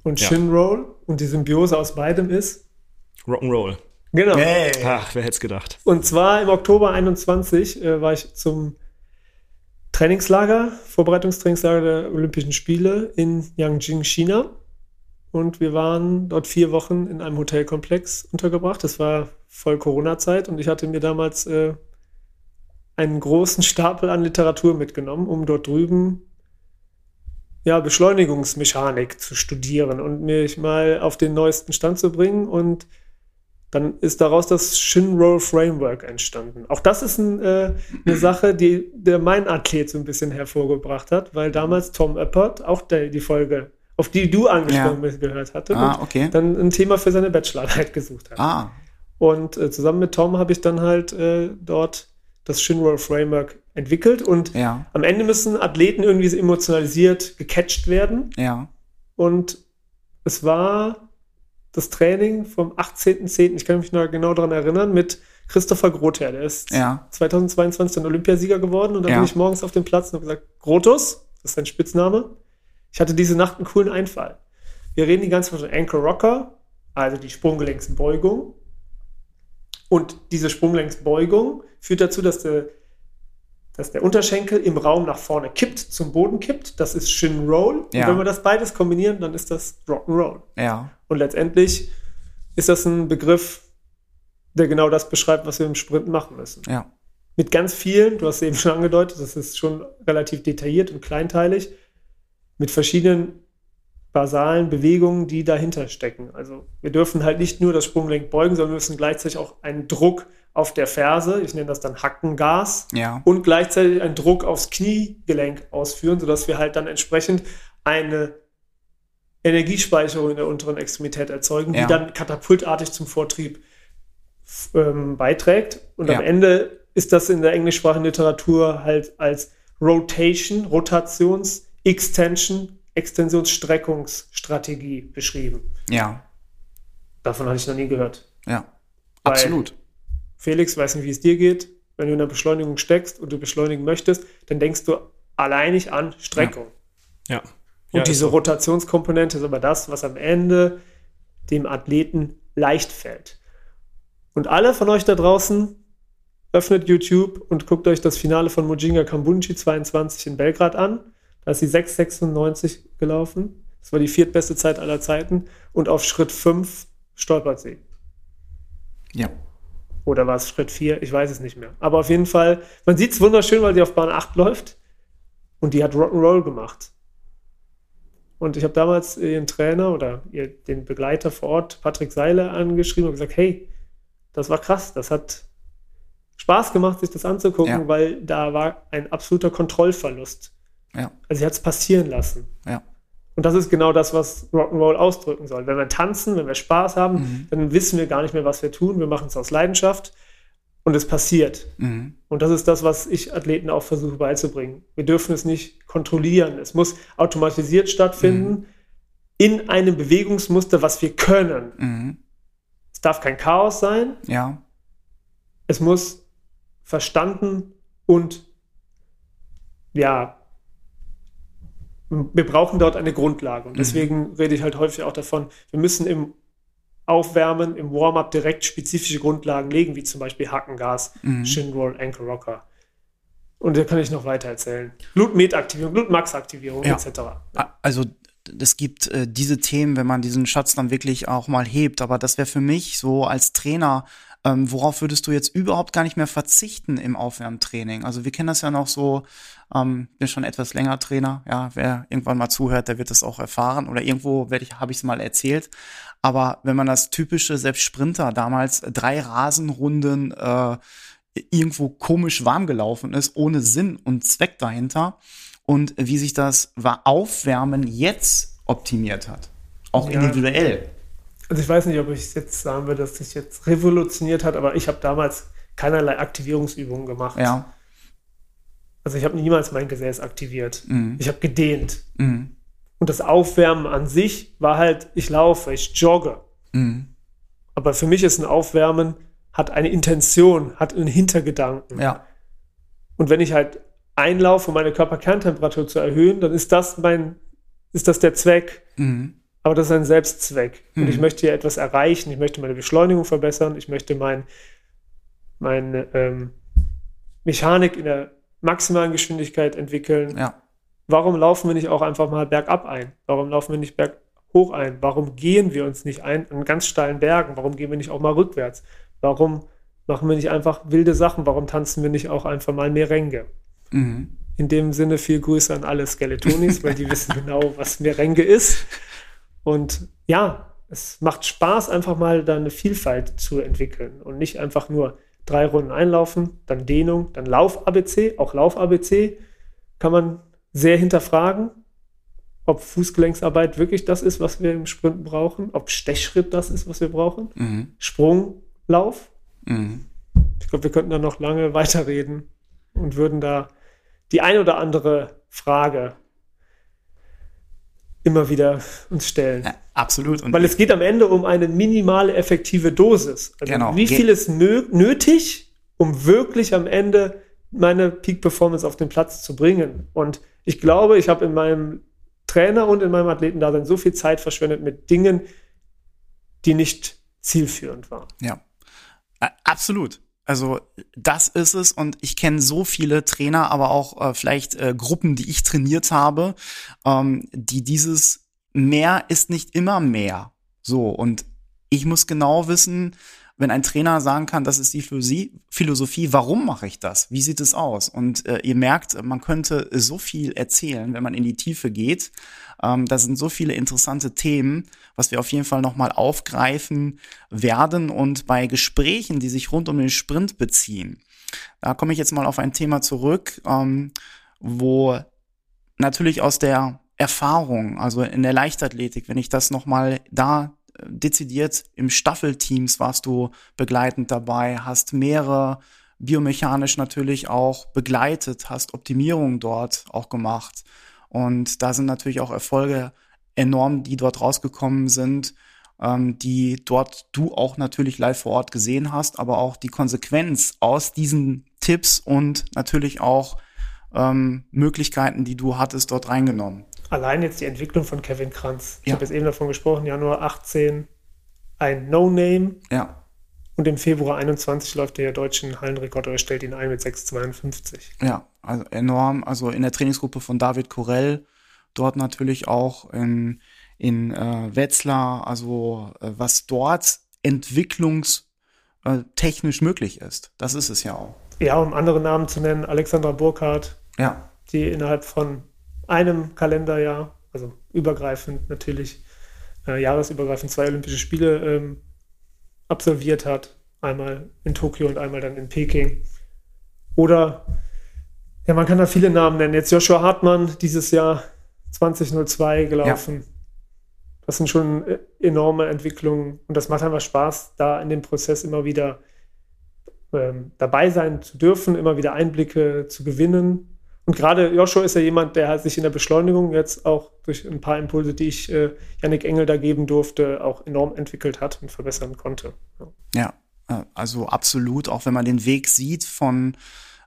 Und Ja. Shinroll und die Symbiose aus beidem ist. Rock'n'Roll. Genau. Ach, wer hätte es gedacht. Und zwar im Oktober 21 äh, war ich zum Trainingslager, Vorbereitungstrainingslager der Olympischen Spiele in Yangjing, China. Und wir waren dort vier Wochen in einem Hotelkomplex untergebracht. Das war voll Corona-Zeit und ich hatte mir damals äh, einen großen Stapel an Literatur mitgenommen, um dort drüben ja, Beschleunigungsmechanik zu studieren und mich mal auf den neuesten Stand zu bringen. Und dann ist daraus das Shinroll Framework entstanden. Auch das ist ein, äh, eine Sache, die der mein Athlet so ein bisschen hervorgebracht hat, weil damals Tom Eppert auch der, die Folge, auf die du angesprochen bist, gehört hatte Ah, okay. dann ein Thema für seine Bachelorarbeit gesucht hat. Ah, Und äh, zusammen mit Tom habe ich dann halt äh, dort das Shinroll Framework entwickelt und ja, am Ende müssen Athleten irgendwie so emotionalisiert gecatcht werden. ja, Und es war das Training vom 18.10., ich kann mich noch genau daran erinnern, mit Christopher Grother. Der ist ja, 2022 dann Olympiasieger geworden. Und dann Ja. bin ich morgens auf dem Platz und habe gesagt, Grotus, das ist sein Spitzname. Ich hatte diese Nacht einen coolen Einfall. Wir reden die ganze Zeit von Ankle Rocker, also die Sprunggelenksbeugung. Und diese Sprunggelenksbeugung führt dazu, dass der, dass der Unterschenkel im Raum nach vorne kippt, zum Boden kippt. Das ist Shin Roll. Ja. Und wenn wir das beides kombinieren, dann ist das Rock'n'Roll. ja, Und letztendlich ist das ein Begriff, der genau das beschreibt, was wir im Sprint machen müssen. ja, Mit ganz vielen, du hast es eben schon angedeutet, das ist schon relativ detailliert und kleinteilig, mit verschiedenen basalen Bewegungen, die dahinter stecken. Also wir dürfen halt nicht nur das Sprunggelenk beugen, sondern wir müssen gleichzeitig auch einen Druck auf der Ferse, ich nenne das dann Hackengas, ja, und gleichzeitig einen Druck aufs Kniegelenk ausführen, sodass wir halt dann entsprechend eine Energiespeicherung in der unteren Extremität erzeugen, Ja. die dann katapultartig zum Vortrieb ähm, beiträgt. Und Ja. am Ende ist das in der englischsprachigen Literatur halt als Rotation, Rotations, Extension, Extensionsstreckungsstrategie beschrieben. ja, Davon hatte ich noch nie gehört. ja, Weil- absolut. Felix, weiß nicht, wie es dir geht. Wenn du in der Beschleunigung steckst und du beschleunigen möchtest, dann denkst du alleinig an Streckung. Ja. Und Ja, diese so. Rotationskomponente ist aber das, was am Ende dem Athleten leicht fällt. Und alle von euch da draußen öffnet YouTube und guckt euch das Finale von Mujinga Kambunji 22 in Belgrad an. Da ist sie 6,96 gelaufen. Das war die viertbeste Zeit aller Zeiten. Und auf Schritt 5 stolpert sie. Ja, Oder war es Schritt 4? Ich weiß es nicht mehr. Aber auf jeden Fall, man sieht es wunderschön, weil sie auf Bahn 8 läuft. Und die hat Rock'n'Roll gemacht. Und ich habe damals ihren Trainer oder ihr, den Begleiter vor Ort, Patrick Seiler, angeschrieben und gesagt, hey, das war krass, das hat Spaß gemacht, sich das anzugucken, Ja. weil da war ein absoluter Kontrollverlust. Ja. Also sie hat es passieren lassen. Ja. Und das ist genau das, was Rock'n'Roll ausdrücken soll. Wenn wir tanzen, wenn wir Spaß haben, Mhm. dann wissen wir gar nicht mehr, was wir tun. Wir machen es aus Leidenschaft und es passiert. Mhm. Und das ist das, was ich Athleten auch versuche beizubringen. Wir dürfen es nicht kontrollieren. Es muss automatisiert stattfinden in einem Bewegungsmuster, was wir können. Mhm. Es darf kein Chaos sein. Ja. Es muss verstanden und ja, wir brauchen dort eine Grundlage. Und deswegen rede ich halt häufig auch davon, wir müssen im Aufwärmen, im Warm-up direkt spezifische Grundlagen legen, wie zum Beispiel Hackengas, Mhm. Shin Roll, Ankle Rocker. Und da kann ich noch weiter erzählen. Blutmetaktivierung, Blutmax-Aktivierung Ja. etc. A- Also es gibt äh, diese Themen, wenn man diesen Schatz dann wirklich auch mal hebt, aber das wäre für mich so als Trainer, ähm, worauf würdest du jetzt überhaupt gar nicht mehr verzichten im Aufwärmtraining? Also wir kennen das ja noch so, ähm, bin schon etwas länger Trainer, ja, wer irgendwann mal zuhört, der wird das auch erfahren oder irgendwo werde ich, habe ich es mal erzählt. Aber wenn man das typische, selbst Sprinter damals drei Rasenrunden äh, irgendwo komisch warm gelaufen ist, ohne Sinn und Zweck dahinter und wie sich das war Aufwärmen jetzt optimiert hat. Auch Ja. individuell. Also ich weiß nicht, ob ich jetzt sagen würde, dass sich jetzt revolutioniert hat, aber ich habe damals keinerlei Aktivierungsübungen gemacht. Ja. Also ich habe niemals mein Gesäß aktiviert. Mhm. Ich habe gedehnt. Mhm. Und das Aufwärmen an sich war halt, ich laufe, ich jogge. Mhm. Aber für mich ist ein Aufwärmen, hat eine Intention, hat einen Hintergedanken. Ja. Und wenn ich halt einlaufe, um meine Körperkerntemperatur zu erhöhen, dann ist das mein, ist das der Zweck. Mhm. Aber das ist ein Selbstzweck. Und Mhm. ich möchte hier etwas erreichen. Ich möchte meine Beschleunigung verbessern. Ich möchte mein, meine ähm, Mechanik in der maximalen Geschwindigkeit entwickeln. Ja. Warum laufen wir nicht auch einfach mal bergab ein? Warum laufen wir nicht berghoch ein? Warum gehen wir uns nicht ein an ganz steilen Bergen? Warum gehen wir nicht auch mal rückwärts? Warum machen wir nicht einfach wilde Sachen? Warum tanzen wir nicht auch einfach mal Merengue? Mhm. In dem Sinne viel Grüße an alle Skeletonis, weil die wissen genau, was Merengue ist. Und ja, es macht Spaß, einfach mal da eine Vielfalt zu entwickeln und nicht einfach nur drei Runden einlaufen, dann Dehnung, dann Lauf-ABC. Auch Lauf-ABC kann man sehr hinterfragen, ob Fußgelenksarbeit wirklich das ist, was wir im Sprint brauchen, ob Stechschritt das ist, was wir brauchen, Mhm. Sprunglauf. Mhm. Ich glaube, wir könnten da noch lange weiterreden und würden da die ein oder andere Frage immer wieder uns stellen. Ja, absolut. Und Weil es geht am Ende um eine minimale effektive Dosis. Also Genau. wie viel ist nötig, um wirklich am Ende meine Peak Performance auf den Platz zu bringen? Und ich glaube, ich habe in meinem Trainer und in meinem Athletendasein so viel Zeit verschwendet mit Dingen, die nicht zielführend waren. Ja, absolut. Also das ist es und ich kenne so viele Trainer, aber auch äh, vielleicht äh, Gruppen, die ich trainiert habe, ähm, die dieses mehr ist nicht immer mehr. So und ich muss genau wissen, wenn ein Trainer sagen kann, das ist die Philosophie, warum mache ich das? Wie sieht es aus? Und äh, ihr merkt, man könnte so viel erzählen, wenn man in die Tiefe geht. Ähm, da sind so viele interessante Themen, was wir auf jeden Fall nochmal aufgreifen werden und bei Gesprächen, die sich rund um den Sprint beziehen. Da komme ich jetzt mal auf ein Thema zurück, ähm, wo natürlich aus der Erfahrung, also in der Leichtathletik, wenn ich das nochmal da dezidiert im Staffelteams warst du begleitend dabei, hast mehrere biomechanisch natürlich auch begleitet, hast Optimierungen dort auch gemacht. Und da sind natürlich auch Erfolge enorm, die dort rausgekommen sind, ähm, die dort du auch natürlich live vor Ort gesehen hast, aber auch die Konsequenz aus diesen Tipps und natürlich auch ähm, Möglichkeiten, die du hattest, dort reingenommen. Allein jetzt die Entwicklung von Kevin Kranz. Ich Ja. habe jetzt eben davon gesprochen, Januar 18 ein No-Name Ja, und im Februar 21 läuft der deutschen Hallenrekord oder stellt ihn ein mit 6,52. ja, also enorm. Also in der Trainingsgruppe von David Corell, dort natürlich auch in, in äh, Wetzlar, also äh, was dort entwicklungstechnisch möglich ist. Das ist es ja auch. Ja, um andere Namen zu nennen, Alexandra Burkhardt, Ja, die innerhalb von einem Kalenderjahr, also übergreifend natürlich, äh, jahresübergreifend zwei Olympische Spiele ähm, absolviert hat. Einmal in Tokio und einmal dann in Peking. Oder, ja, man kann da viele Namen nennen. Jetzt Joshua Hartmann, dieses Jahr 2002 gelaufen. Ja. Das sind schon äh, enorme Entwicklungen und das macht einfach Spaß, da in dem Prozess immer wieder ähm, dabei sein zu dürfen, immer wieder Einblicke zu gewinnen. Und gerade Joshua ist ja jemand, der sich in der Beschleunigung jetzt auch durch ein paar Impulse, die ich äh, Yannick Engel da geben durfte, auch enorm entwickelt hat und verbessern konnte. Ja, ja äh, also absolut, auch wenn man den Weg sieht von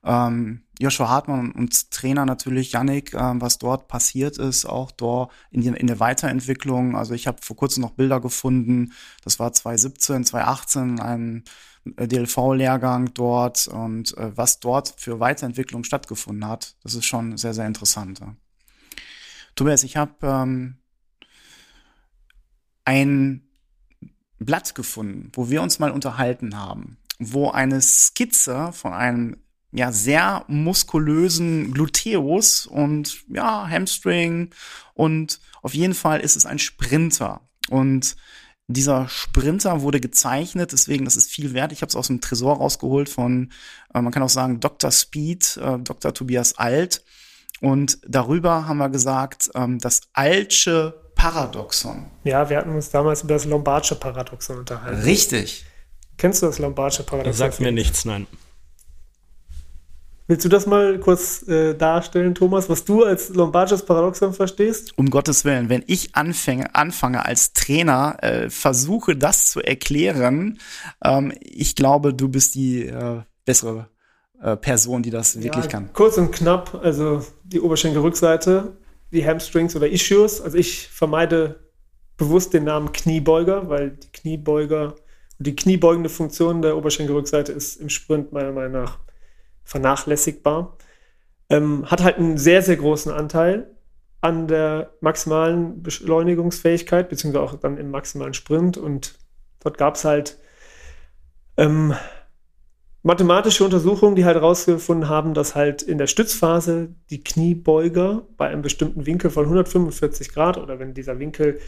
ähm, Joshua Hartmann und Trainer natürlich Yannick, ähm, was dort passiert ist, auch dort in, die, in der Weiterentwicklung. Also ich habe vor kurzem noch Bilder gefunden, das war 2017, 2018, ein DLV-Lehrgang dort und äh, was dort für Weiterentwicklung stattgefunden hat, das ist schon sehr, sehr interessant. Ja. Tobias, ich habe ähm, ein Blatt gefunden, wo wir uns mal unterhalten haben, wo eine Skizze von einem ja sehr muskulösen Gluteus und ja Hamstring und auf jeden Fall ist es ein Sprinter und dieser Sprinter wurde gezeichnet, deswegen das ist viel wert. Ich habe es aus dem Tresor rausgeholt von, äh, man kann auch sagen Dr. Speed, äh, Dr. Tobias Alt und darüber haben wir gesagt, ähm, das Altsche Paradoxon. Ja, wir hatten uns damals über das Lombardsche Paradoxon unterhalten. Richtig. Kennst du das Lombardsche Paradoxon? Das sagt mir nichts, nein. Willst du das mal kurz äh, darstellen, Thomas, was du als Lombardsches Paradoxon verstehst? Um Gottes Willen, wenn ich anfange, anfange als Trainer, äh, versuche das zu erklären, ähm, ich glaube, du bist die äh, bessere äh, Person, die das wirklich ja, kann. Kurz und knapp, also die Oberschenkelrückseite, die Hamstrings oder Issues. Also ich vermeide bewusst den Namen Kniebeuger, weil die Kniebeuger die kniebeugende Funktion der Oberschenkelrückseite ist im Sprint meiner Meinung nach vernachlässigbar. Ähm, hat halt einen sehr, sehr großen Anteil an der maximalen Beschleunigungsfähigkeit, beziehungsweise auch dann im maximalen Sprint. Und dort gab es halt ähm, mathematische Untersuchungen, die halt herausgefunden haben, dass halt in der Stützphase die Kniebeuger bei einem bestimmten Winkel von 145 Grad oder wenn dieser Winkel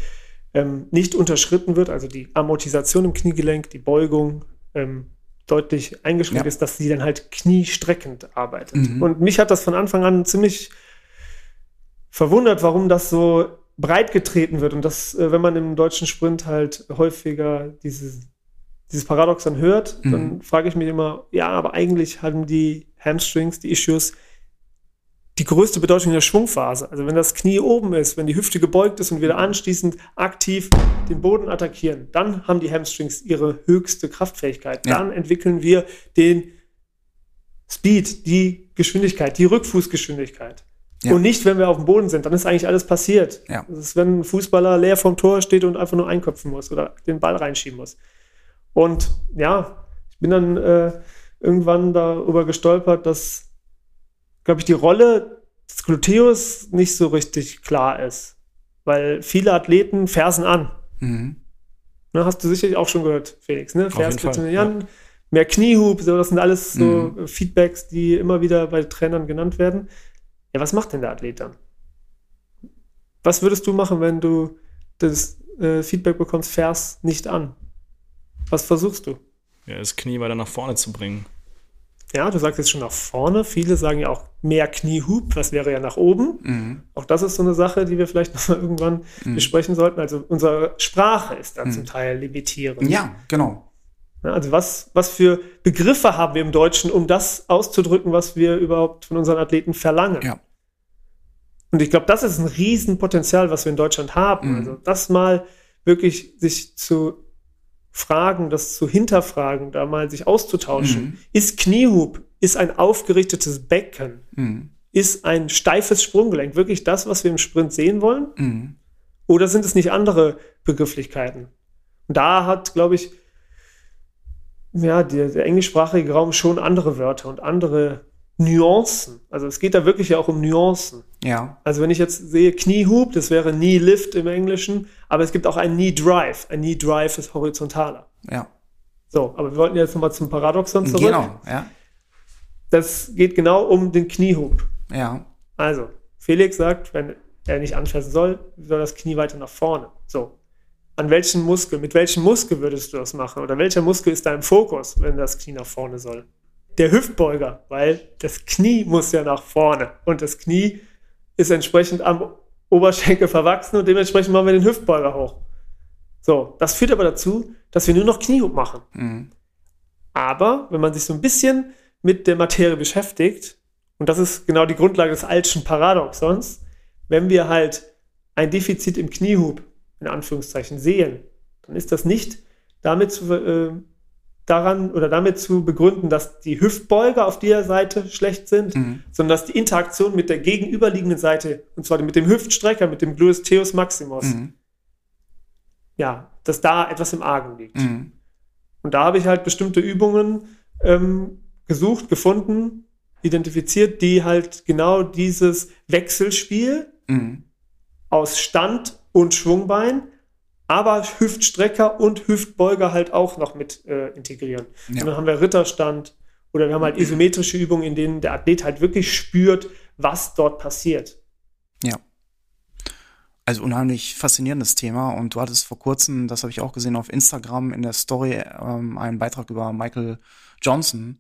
ähm, nicht unterschritten wird, also die Amortisation im Kniegelenk, die Beugung ähm, deutlich eingeschränkt ja. ist, dass sie dann halt kniestreckend arbeitet. Mhm. Und mich hat das von Anfang an ziemlich verwundert, warum das so breit getreten wird und dass, äh, wenn man im deutschen Sprint halt häufiger dieses, dieses Paradoxon hört, mhm. dann frage ich mich immer, ja, aber eigentlich haben die Hamstrings, die Issues, die größte Bedeutung in der Schwungphase. Also wenn das Knie oben ist, wenn die Hüfte gebeugt ist und wieder anschließend aktiv den Boden attackieren, dann haben die Hamstrings ihre höchste Kraftfähigkeit. Ja. Dann entwickeln wir den Speed, die Geschwindigkeit, die Rückfußgeschwindigkeit. Ja. Und nicht, wenn wir auf dem Boden sind, dann ist eigentlich alles passiert. Ja. Das ist, wenn ein Fußballer leer vom Tor steht und einfach nur einköpfen muss oder den Ball reinschieben muss. Und ja, ich bin dann äh, irgendwann darüber gestolpert, dass glaube ich, die Rolle des Gluteus nicht so richtig klar ist. Weil viele Athleten fersen an. Mhm. Ne, hast du sicherlich auch schon gehört, Felix. Ne? Jan, ja. mehr Kniehub, so, das sind alles so mhm. Feedbacks, die immer wieder bei Trainern genannt werden. Ja, was macht denn der Athlet dann? Was würdest du machen, wenn du das äh, Feedback bekommst, Vers nicht an? Was versuchst du? Ja, das Knie weiter nach vorne zu bringen. Ja, du sagst jetzt schon nach vorne. Viele sagen ja auch mehr Kniehub, was wäre ja nach oben. Mhm. Auch das ist so eine Sache, die wir vielleicht noch mal irgendwann mhm. besprechen sollten. Also unsere Sprache ist da mhm. zum Teil limitierend. Ja, genau. Ja, also was, was für Begriffe haben wir im Deutschen, um das auszudrücken, was wir überhaupt von unseren Athleten verlangen? Ja. Und ich glaube, das ist ein Riesenpotenzial, was wir in Deutschland haben. Mhm. Also das mal wirklich sich zu fragen, das zu hinterfragen, da mal sich auszutauschen. Mhm. Ist Kniehub, ist ein aufgerichtetes Becken, mhm. ist ein steifes Sprunggelenk wirklich das, was wir im Sprint sehen wollen? Mhm. Oder sind es nicht andere Begrifflichkeiten? Und da hat, glaube ich, ja, der, der englischsprachige Raum schon andere Wörter und andere Nuancen. Also es geht da wirklich ja auch um Nuancen. Ja. Also wenn ich jetzt sehe Kniehub, das wäre Knee Lift im Englischen, aber es gibt auch ein Knee Drive. Ein Knee Drive ist horizontaler. Ja. So, aber wir wollten jetzt nochmal zum Paradoxon zurück. Genau, ja. Das geht genau um den Kniehub. Ja. Also, Felix sagt, wenn er nicht anfassen soll, soll das Knie weiter nach vorne. So. An welchen Muskel, mit welchem Muskel würdest du das machen? Oder welcher Muskel ist da im Fokus, wenn das Knie nach vorne soll? Der Hüftbeuger, weil das Knie muss ja nach vorne und das Knie ist entsprechend am Oberschenkel verwachsen und dementsprechend machen wir den Hüftbeuger hoch. So, das führt aber dazu, dass wir nur noch Kniehub machen. Mhm. Aber wenn man sich so ein bisschen mit der Materie beschäftigt, und das ist genau die Grundlage des Altschen Paradoxons, wenn wir halt ein Defizit im Kniehub, in Anführungszeichen, sehen, dann ist das nicht damit zu, äh, daran oder damit zu begründen, dass die Hüftbeuger auf der Seite schlecht sind, mhm. sondern dass die Interaktion mit der gegenüberliegenden Seite, und zwar mit dem Hüftstrecker, mit dem Gluteus Maximus, mhm. ja, dass da etwas im Argen liegt. Mhm. Und da habe ich halt bestimmte Übungen ähm, gesucht, gefunden, identifiziert, die halt genau dieses Wechselspiel mhm. aus Stand und Schwungbein, aber Hüftstrecker und Hüftbeuger halt auch noch mit äh, integrieren. Ja. Und dann haben wir Ritterstand oder wir haben halt isometrische Übungen, in denen der Athlet halt wirklich spürt, was dort passiert. Ja. Also unheimlich faszinierendes Thema und du hattest vor kurzem, das habe ich auch gesehen auf Instagram in der Story, ähm, einen Beitrag über Michael Johnson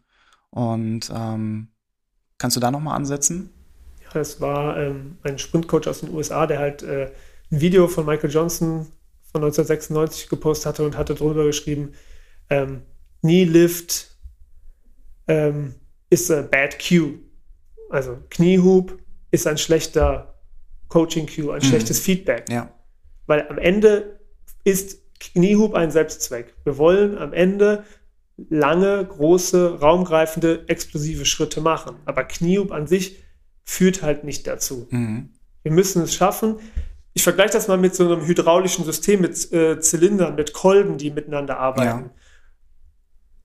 und ähm, kannst du da nochmal ansetzen? Ja, es war ähm, ein Sprintcoach aus den USA, der halt äh, ein Video von Michael Johnson von 1996 gepostet hatte und hatte drüber geschrieben, ähm, Knee Lift ähm, is a bad cue. Also Kniehub ist ein schlechter Coaching Cue, ein mhm. schlechtes Feedback. Ja. Weil am Ende ist Kniehub ein Selbstzweck. Wir wollen am Ende lange, große, raumgreifende, explosive Schritte machen. Aber Kniehub an sich führt halt nicht dazu. Mhm. Wir müssen es schaffen. Ich vergleiche das mal mit so einem hydraulischen System, mit äh, Zylindern, mit Kolben, die miteinander arbeiten. Ja.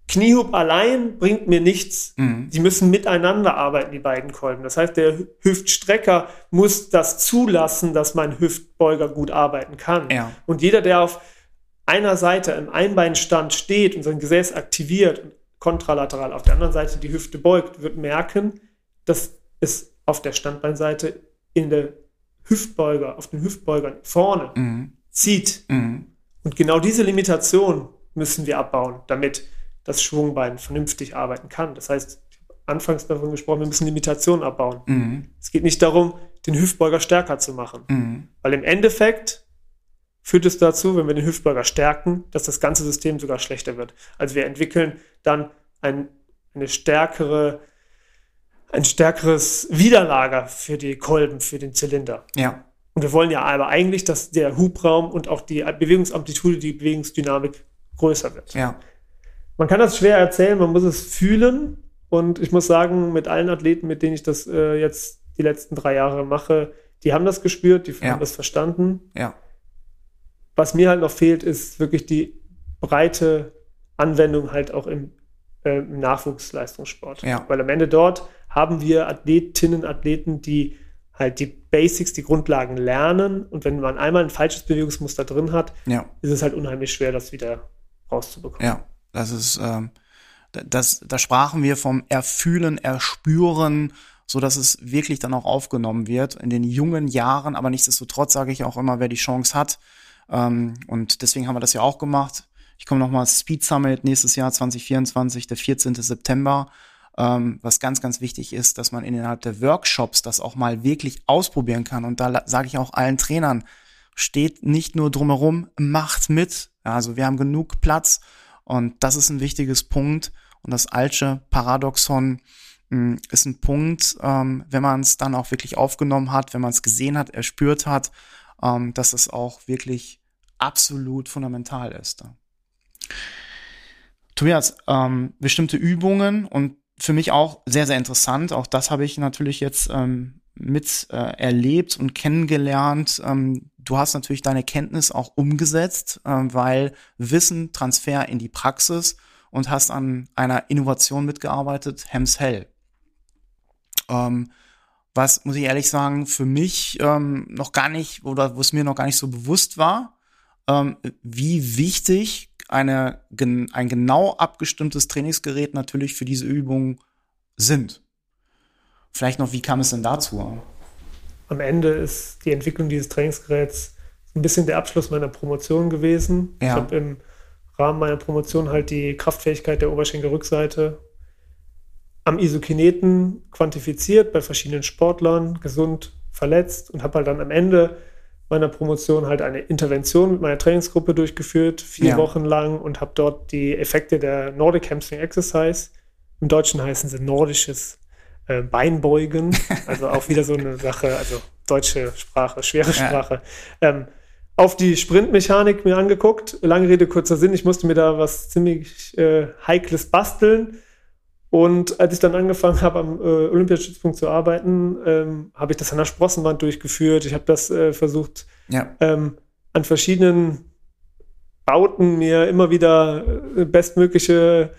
Kniehub allein bringt mir nichts. Mhm. Die müssen miteinander arbeiten, die beiden Kolben. Das heißt, der Hüftstrecker muss das zulassen, dass mein Hüftbeuger gut arbeiten kann. Ja. Und jeder, der auf einer Seite im Einbeinstand steht und sein Gesäß aktiviert und kontralateral auf der anderen Seite die Hüfte beugt, wird merken, dass es auf der Standbeinseite in der Hüftbeuger, auf den Hüftbeugern vorne mhm. zieht. Mhm. Und genau diese Limitation müssen wir abbauen, damit das Schwungbein vernünftig arbeiten kann. Das heißt, ich habe anfangs davon gesprochen, wir müssen Limitationen abbauen. Mhm. Es geht nicht darum, den Hüftbeuger stärker zu machen. Mhm. Weil im Endeffekt führt es dazu, wenn wir den Hüftbeuger stärken, dass das ganze System sogar schlechter wird. Also wir entwickeln dann ein, eine stärkere, ein stärkeres Widerlager für die Kolben, für den Zylinder. Ja. Und wir wollen ja aber eigentlich, dass der Hubraum und auch die Bewegungsamplitude, die Bewegungsdynamik größer wird. Ja. Man kann das schwer erzählen, man muss es fühlen. Und ich muss sagen, mit allen Athleten, mit denen ich das äh, jetzt die letzten drei Jahre mache, die haben das gespürt, die ja. haben das verstanden. Ja. Was mir halt noch fehlt, ist wirklich die breite Anwendung halt auch im, äh, im Nachwuchsleistungssport. Ja. Weil am Ende dort haben wir Athletinnen, Athleten, die halt die Basics, die Grundlagen lernen. Und wenn man einmal ein falsches Bewegungsmuster drin hat, ja. ist es halt unheimlich schwer, das wieder rauszubekommen. Ja. Das ist, ähm, das, da sprachen wir vom Erfühlen, Erspüren, so dass es wirklich dann auch aufgenommen wird in den jungen Jahren. Aber nichtsdestotrotz sage ich auch immer, wer die Chance hat. Ähm, und deswegen haben wir das ja auch gemacht. Ich komme nochmal Speed Summit nächstes Jahr 2024, der 14. September. Ähm, was ganz, ganz wichtig ist, dass man innerhalb der Workshops das auch mal wirklich ausprobieren kann. Und da sage ich auch allen Trainern, steht nicht nur drumherum, macht mit. Also wir haben genug Platz und das ist ein wichtiges Punkt. Und das Altsche Paradoxon mh, hm, ist ein Punkt, ähm, wenn man es dann auch wirklich aufgenommen hat, wenn man es gesehen hat, erspürt hat, ähm, dass es auch wirklich absolut fundamental ist. Tobias, ähm, bestimmte Übungen und für mich auch sehr, sehr interessant. Auch das habe ich natürlich jetzt ähm, mit äh, erlebt und kennengelernt. Ähm, du hast natürlich deine Kenntnis auch umgesetzt, äh, weil Wissen, Transfer in die Praxis und hast an einer Innovation mitgearbeitet, Hems Hell. Ähm, was, muss ich ehrlich sagen, für mich ähm, noch gar nicht, oder wo es mir noch gar nicht so bewusst war, ähm, wie wichtig eine, ein genau abgestimmtes Trainingsgerät natürlich für diese Übung sind. Vielleicht noch, wie kam es denn dazu? am Ende ist die Entwicklung dieses Trainingsgeräts ein bisschen der Abschluss meiner Promotion gewesen. Ja. Ich habe im Rahmen meiner Promotion halt die Kraftfähigkeit der Oberschenkelrückseite am Isokineten quantifiziert bei verschiedenen Sportlern, gesund, verletzt und habe halt dann am Ende meiner Promotion halt eine Intervention mit meiner Trainingsgruppe durchgeführt, vier Ja. Wochen lang und habe dort die Effekte der Nordic Hamstring Exercise, im Deutschen heißen sie nordisches äh, Beinbeugen, also auch wieder so eine Sache, also deutsche Sprache, schwere Ja. Sprache, ähm, auf die Sprintmechanik mir angeguckt. Lange Rede, kurzer Sinn, ich musste mir da was ziemlich äh, Heikles basteln. Und als ich dann angefangen habe, am äh, Olympiastützpunkt zu arbeiten, ähm, habe ich das an der Sprossenwand durchgeführt. Ich habe das äh, versucht, Ja. ähm, an verschiedenen Bauten mir immer wieder äh, bestmögliche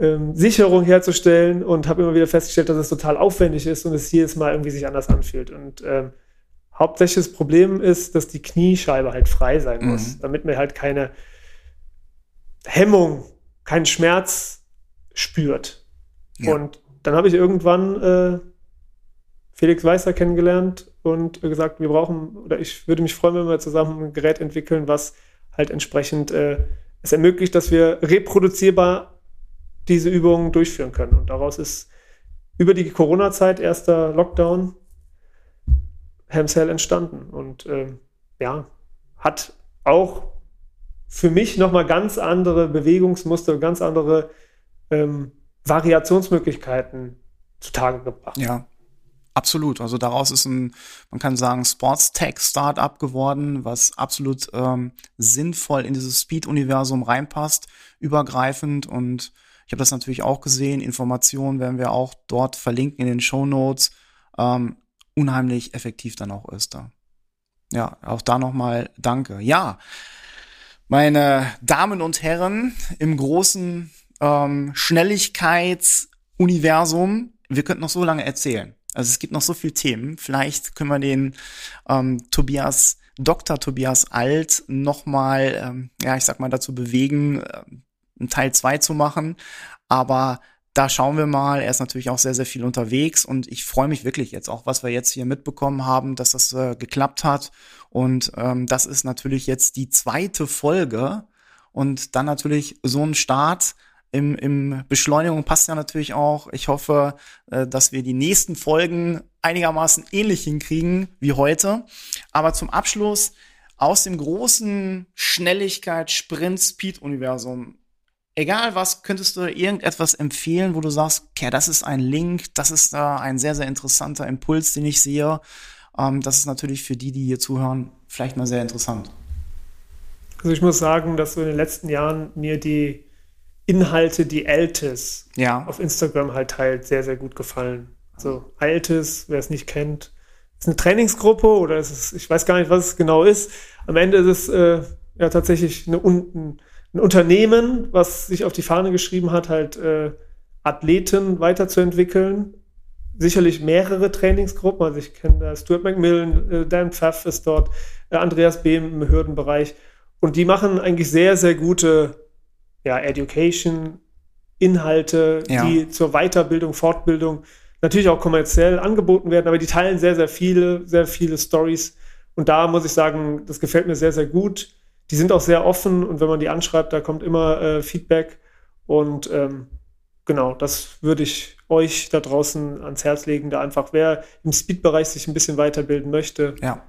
ähm, Sicherung herzustellen und habe immer wieder festgestellt, dass es total aufwendig ist und es jedes Mal irgendwie sich anders anfühlt. Und ähm, hauptsächliches Problem ist, dass die Kniescheibe halt frei sein Mhm. muss, damit man halt keine Hemmung, keinen Schmerz spürt. Und dann habe ich irgendwann äh, Felix Weißer kennengelernt und gesagt, wir brauchen, oder ich würde mich freuen, wenn wir zusammen ein Gerät entwickeln, was halt entsprechend äh, es ermöglicht, dass wir reproduzierbar diese Übungen durchführen können. Und daraus ist über die Corona-Zeit, erster Lockdown, Hamshell entstanden. Und ähm, ja, hat auch für mich nochmal ganz andere Bewegungsmuster, ganz andere ähm, Variationsmöglichkeiten zutage gebracht. Ja, absolut. Also daraus ist ein, man kann sagen, Sports-Tech-Startup geworden, was absolut ähm, sinnvoll in dieses Speed-Universum reinpasst, übergreifend. Und ich habe das natürlich auch gesehen. Informationen werden wir auch dort verlinken in den Show Notes. Ähm, unheimlich effektiv dann auch ist da. Ja, auch da nochmal danke. Ja, meine Damen und Herren, im großen ähm, Schnelligkeitsuniversum, wir könnten noch so lange erzählen. Also es gibt noch so viele Themen. Vielleicht können wir den ähm, Tobias, Dr. Tobias Alt nochmal, ähm, ja, ich sag mal, dazu bewegen, ähm, einen Teil zwei zu machen. Aber da schauen wir mal. Er ist natürlich auch sehr, sehr viel unterwegs und ich freue mich wirklich jetzt auch, was wir jetzt hier mitbekommen haben, dass das äh, geklappt hat. Und ähm, das ist natürlich jetzt die zweite Folge und dann natürlich so ein Start im, im Beschleunigung passt ja natürlich auch. Ich hoffe, äh, dass wir die nächsten Folgen einigermaßen ähnlich hinkriegen wie heute. Aber zum Abschluss aus dem großen Schnelligkeit-Sprint-Speed-Universum egal was, könntest du irgendetwas empfehlen, wo du sagst, okay, das ist ein Link, das ist da ein sehr, sehr interessanter Impuls, den ich sehe. Ähm, das ist natürlich für die, die hier zuhören, vielleicht mal sehr interessant. Also ich muss sagen, dass so in den letzten Jahren mir die Inhalte, die Altis Ja, auf Instagram halt teilt, sehr, sehr gut gefallen. Also Altis, wer es nicht kennt, ist eine Trainingsgruppe oder ist es, ich weiß gar nicht, was es genau ist. Am Ende ist es äh, ja tatsächlich eine, un, ein Unternehmen, was sich auf die Fahne geschrieben hat, halt äh, Athleten weiterzuentwickeln. Sicherlich mehrere Trainingsgruppen. Also ich kenne da Stuart McMillan, äh, Dan Pfaff ist dort, äh, Andreas Behm im Hürdenbereich. Und die machen eigentlich sehr, sehr gute ja, Education, Inhalte, Ja. die zur Weiterbildung, Fortbildung natürlich auch kommerziell angeboten werden, aber die teilen sehr, sehr viele, sehr viele Stories. Und da muss ich sagen, das gefällt mir sehr, sehr gut. Die sind auch sehr offen und wenn man die anschreibt, da kommt immer äh, Feedback. Und ähm, genau, das würde ich euch da draußen ans Herz legen, da einfach, wer im Speed-Bereich sich ein bisschen weiterbilden möchte, ja,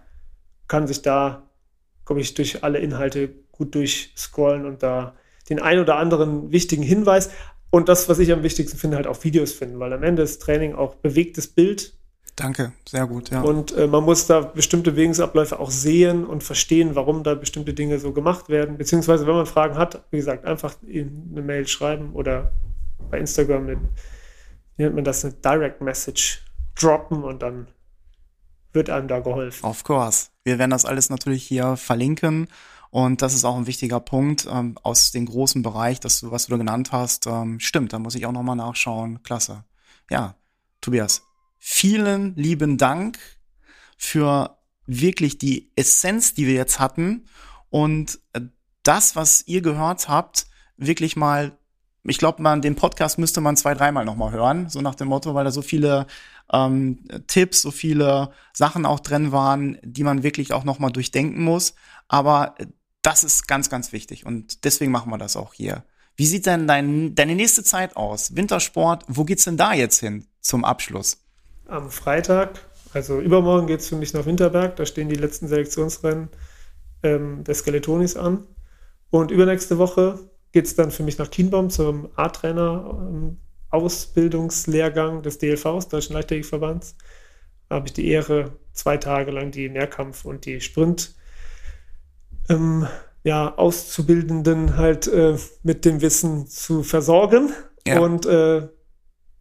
kann sich da, glaube ich, durch alle Inhalte gut durchscrollen und da den ein oder anderen wichtigen Hinweis und das, was ich am wichtigsten finde, halt auch Videos finden, weil am Ende ist Training auch bewegtes Bild danke, sehr gut, ja. und äh, man muss da bestimmte Bewegungsabläufe auch sehen und verstehen, warum da bestimmte Dinge so gemacht werden. Beziehungsweise, wenn man Fragen hat, wie gesagt, einfach in eine Mail schreiben oder bei Instagram eine, wie nennt man das, eine Direct Message droppen und dann wird einem da geholfen. Of course. Wir werden das alles natürlich hier verlinken. Und das ist auch ein wichtiger Punkt ähm, aus dem großen Bereich, das du, was du da genannt hast. Ähm, stimmt, da muss ich auch nochmal nachschauen. Klasse. Ja, Tobias, vielen lieben Dank für wirklich die Essenz, die wir jetzt hatten. Und äh, das, was ihr gehört habt, wirklich mal ich glaube, man den Podcast müsste man zwei, dreimal nochmal hören, so nach dem Motto, weil da so viele ähm, Tipps, so viele Sachen auch drin waren, die man wirklich auch nochmal durchdenken muss. Aber das ist ganz, ganz wichtig und deswegen machen wir das auch hier. Wie sieht denn dein, deine nächste Zeit aus? Wintersport, wo geht's denn da jetzt hin zum Abschluss? Am Freitag, also übermorgen geht's für mich nach Winterberg, da stehen die letzten Selektionsrennen ähm, der Skeletonis an. Und übernächste Woche geht's dann für mich nach Kienbaum zum A-Trainer ähm, Ausbildungslehrgang des DLVs, Deutschen Leichtathletikverbands. Da habe ich die Ehre, zwei Tage lang die Mehrkampf- und die Sprint ähm, ja, Auszubildenden halt äh, mit dem Wissen zu versorgen. Ja. Und äh,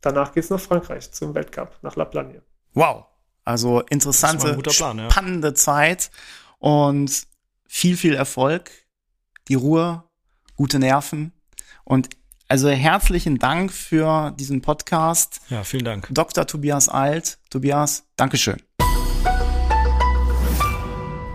danach geht es nach Frankreich zum Weltcup, nach La Plagne. Wow. Also interessante, Plan, ja. spannende Zeit und viel, viel Erfolg, die Ruhe, gute Nerven und also herzlichen Dank für diesen Podcast. Ja, vielen Dank. Dr. Tobias Alt. Tobias, Dankeschön.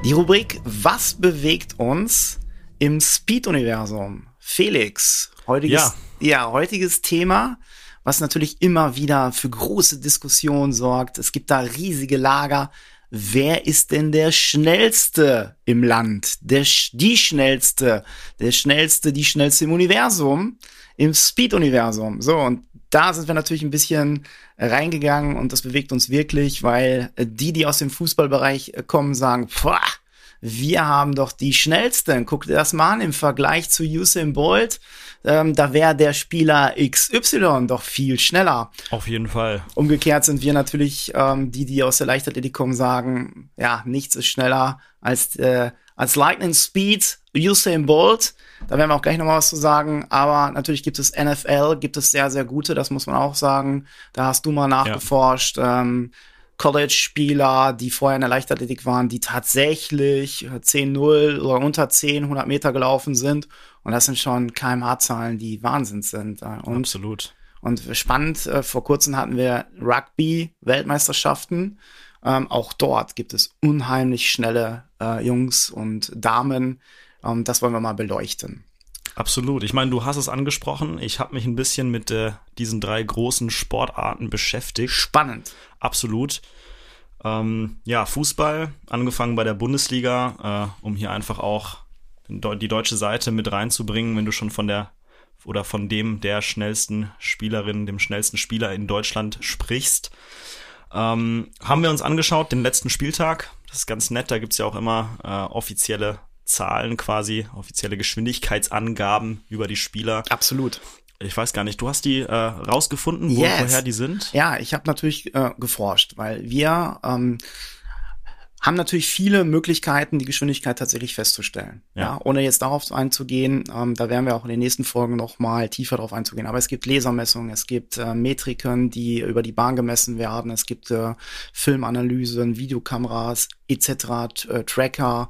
Die Rubrik Was bewegt uns im Speed-Universum? Felix, heutiges, ja. ja, heutiges Thema, was natürlich immer wieder für große Diskussionen sorgt. Es gibt da riesige Lager. Wer ist denn der schnellste im Land? Der, die schnellste, der schnellste, die schnellste im Universum, im Speed-Universum. So, und da sind wir natürlich ein bisschen reingegangen und das bewegt uns wirklich, weil die, die aus dem Fußballbereich kommen, sagen, boah, wir haben doch die schnellsten. Guck dir das mal an im Vergleich zu Usain Bolt. Ähm, da wäre der Spieler XY doch viel schneller. Auf jeden Fall. Umgekehrt sind wir natürlich ähm, die, die aus der Leichtathletik kommen, sagen, ja, nichts ist schneller als äh, als Lightning Speed Usain Bolt. Da werden wir auch gleich noch mal was zu sagen. Aber natürlich gibt es NFL, gibt es sehr, sehr gute, das muss man auch sagen. Da hast du mal nachgeforscht. Ja. Ähm, College-Spieler, die vorher in der Leichtathletik waren, die tatsächlich 10-0 oder unter 10, 100 Meter gelaufen sind. Und das sind schon kmh-Zahlen, die Wahnsinn sind. Und, Absolut. Und spannend, äh, vor kurzem hatten wir Rugby-Weltmeisterschaften. Ähm, auch dort gibt es unheimlich schnelle äh, Jungs und Damen. Ähm, das wollen wir mal beleuchten. Absolut. Ich meine, du hast es angesprochen. Ich habe mich ein bisschen mit äh, diesen drei großen Sportarten beschäftigt. Spannend. Absolut. Ähm, ja, Fußball, angefangen bei der Bundesliga, äh, um hier einfach auch die deutsche Seite mit reinzubringen, wenn du schon von der oder von dem der schnellsten Spielerin, dem schnellsten Spieler in Deutschland sprichst. Ähm, haben wir uns angeschaut, den letzten Spieltag. Das ist ganz nett, da gibt's ja auch immer äh, offizielle Zahlen quasi, offizielle Geschwindigkeitsangaben über die Spieler. Absolut. Ich weiß gar nicht, du hast die äh, rausgefunden, wo, yes. woher die sind? Ja, ich habe natürlich äh, geforscht, weil wir ähm, haben natürlich viele Möglichkeiten, die Geschwindigkeit tatsächlich festzustellen. Ja. ja ohne jetzt darauf einzugehen, ähm, da werden wir auch in den nächsten Folgen noch mal tiefer darauf einzugehen. Aber es gibt Lasermessungen, es gibt äh, Metriken, die über die Bahn gemessen werden, es gibt äh, Filmanalysen, Videokameras etc., äh, Tracker.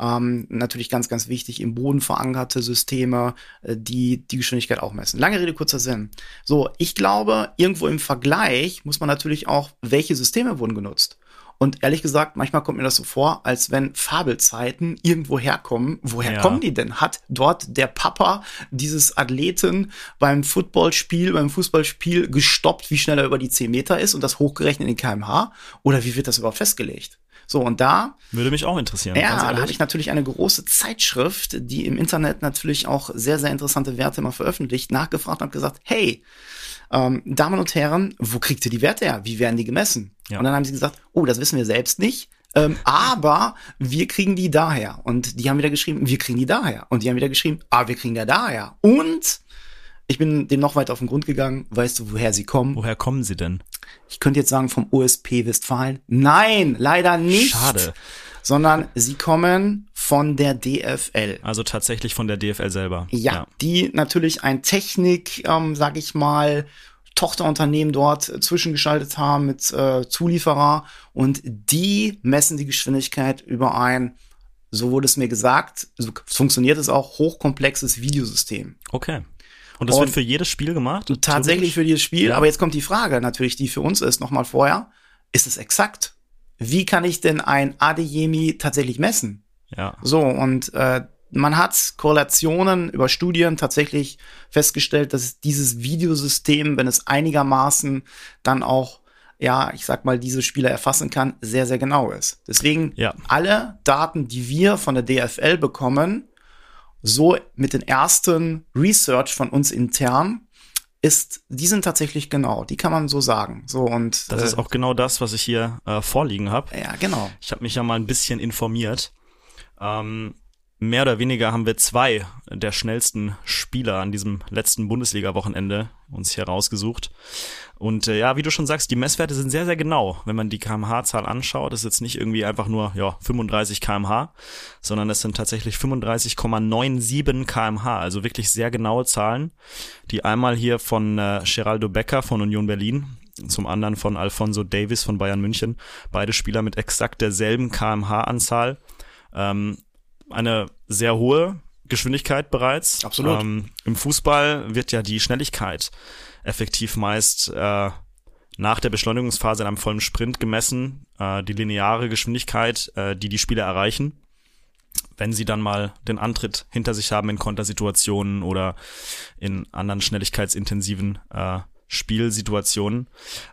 Ähm, natürlich ganz, ganz wichtig, im Boden verankerte Systeme, äh, die die Geschwindigkeit auch messen. Lange Rede, kurzer Sinn. So, ich glaube, irgendwo im Vergleich muss man natürlich auch, welche Systeme wurden genutzt. Und ehrlich gesagt, manchmal kommt mir das so vor, als wenn Fabelzeiten irgendwo herkommen. Woher ja. kommen die denn? Hat dort der Papa dieses Athleten beim Footballspiel, beim Fußballspiel gestoppt, wie schnell er über die 10 Meter ist und das hochgerechnet in kmh? Oder wie wird das überhaupt festgelegt? So, und da. Würde mich auch interessieren. Ja, da habe ich natürlich eine große Zeitschrift, die im Internet natürlich auch sehr, sehr interessante Werte immer veröffentlicht, nachgefragt und habe gesagt, hey, ähm, Damen und Herren, wo kriegt ihr die Werte her? Wie werden die gemessen? Ja. Und dann haben sie gesagt, oh, das wissen wir selbst nicht. Ähm, aber wir kriegen die daher. Und die haben wieder geschrieben, wir kriegen die daher. Und die haben wieder geschrieben, ah, wir kriegen die daher. Und ich bin dem noch weiter auf den Grund gegangen. Weißt du, woher sie kommen? Woher kommen sie denn? Ich könnte jetzt sagen vom OSP Westfalen. Nein, leider nicht. Schade. Sondern sie kommen von der DFL. Also tatsächlich von der DFL selber. Ja, ja. die natürlich ein Technik, ähm, sag ich mal, Tochterunternehmen dort zwischengeschaltet haben mit äh, Zulieferer und die messen die Geschwindigkeit über ein, so wurde es mir gesagt, so funktioniert es auch, hochkomplexes Videosystem. Okay. Und das und wird für jedes Spiel gemacht? Tatsächlich für jedes Spiel. Ja. Aber jetzt kommt die Frage natürlich, die für uns ist, nochmal vorher. Ist es exakt? Wie kann ich denn ein Adeyemi tatsächlich messen? Ja. So, und äh, man hat Korrelationen über Studien tatsächlich festgestellt, dass dieses Videosystem, wenn es einigermaßen dann auch ja, ich sag mal, diese Spieler erfassen kann, sehr, sehr genau ist. Deswegen Ja. alle Daten, die wir von der DFL bekommen, so mit den ersten Research von uns intern, ist, die sind tatsächlich genau. Die kann man so sagen. So und Das äh, ist auch genau das, was ich hier äh, vorliegen habe. ja genau. Ich habe mich ja mal ein bisschen informiert. Ähm, mehr oder weniger haben wir zwei der schnellsten Spieler an diesem letzten Bundesliga-Wochenende uns hier rausgesucht. Und äh, ja, wie du schon sagst, die Messwerte sind sehr, sehr genau. Wenn man die kmh-Zahl anschaut, ist jetzt nicht irgendwie einfach nur ja, 35 kmh, sondern es sind tatsächlich 35,97 kmh, also wirklich sehr genaue Zahlen, die einmal hier von äh, Geraldo Becker von Union Berlin, zum anderen von Alfonso Davis von Bayern München, beide Spieler mit exakt derselben kmh-Anzahl. Ähm, eine sehr hohe Geschwindigkeit bereits. Absolut. Ähm, Im Fußball wird ja die Schnelligkeit effektiv meist äh, nach der Beschleunigungsphase in einem vollen Sprint gemessen, äh, die lineare Geschwindigkeit, äh, die die Spieler erreichen, wenn sie dann mal den Antritt hinter sich haben in Kontersituationen oder in anderen schnelligkeitsintensiven äh, Spielsituationen.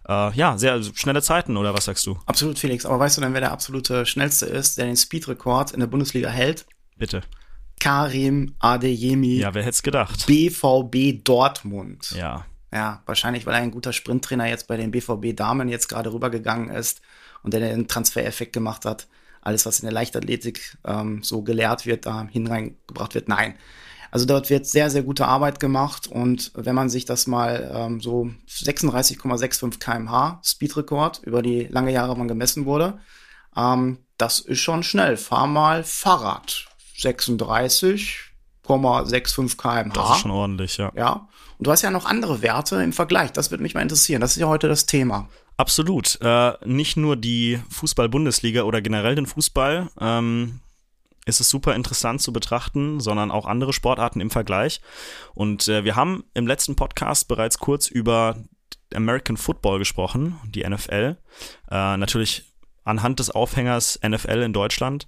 Äh, ja, sehr schnelle Zeiten, oder was sagst du? Absolut, Felix. Aber weißt du denn, wer der absolute Schnellste ist, der den Speedrekord in der Bundesliga hält? Bitte. Karim Adeyemi, Ja, wer hätte es gedacht? BVB Dortmund. Ja, Ja, wahrscheinlich, weil er ein guter Sprinttrainer jetzt bei den BVB Damen jetzt gerade rübergegangen ist und der den Transfereffekt gemacht hat. Alles, was in der Leichtathletik ähm, so gelehrt wird, da hineingebracht wird. Nein. Also dort wird sehr, sehr gute Arbeit gemacht und wenn man sich das mal ähm, so 36,65 kmh Speedrekord über die lange Jahre wann gemessen wurde, ähm, das ist schon schnell. Fahr mal Fahrrad. 36,65 kmh. das ist schon ordentlich, ja. Ja. Und du hast ja noch andere Werte im Vergleich. Das würde mich mal interessieren. Das ist ja heute das Thema. Absolut. Äh, nicht nur die Fußball-Bundesliga oder generell den Fußball ähm, ist es super interessant zu betrachten, sondern auch andere Sportarten im Vergleich. Und äh, wir haben im letzten Podcast bereits kurz über American Football gesprochen, die NFL. Äh, natürlich anhand des Aufhängers NFL in Deutschland.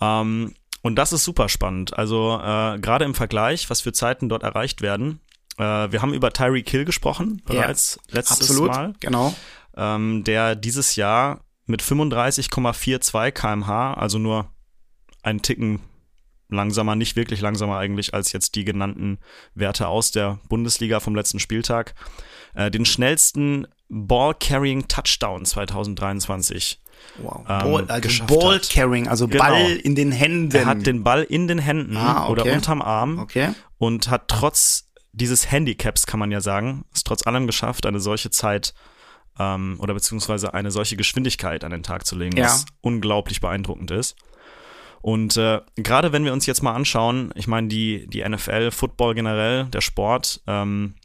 Ähm, und das ist super spannend. Also äh, gerade im Vergleich, was für Zeiten dort erreicht werden. Äh, wir haben über Tyreek Hill gesprochen bereits letztes Absolut. Mal Genau. ähm, der dieses Jahr mit 35,42 kmh, also nur einen Ticken langsamer, nicht wirklich langsamer eigentlich als jetzt die genannten Werte aus der Bundesliga vom letzten Spieltag, äh, den schnellsten Ball-Carrying Touchdown 2023. Wow. Ähm, Ball, also Ball. Carrying, also Genau. Ball in den Händen. Er hat den Ball in den Händen Ah, okay. oder unterm Arm Okay. und hat trotz dieses Handicaps, kann man ja sagen, es trotz allem geschafft, eine solche Zeit ähm, oder beziehungsweise eine solche Geschwindigkeit an den Tag zu legen, Ja. was unglaublich beeindruckend ist. Und äh, gerade wenn wir uns jetzt mal anschauen, ich meine, die, die NFL, Football generell, der Sport, ähm,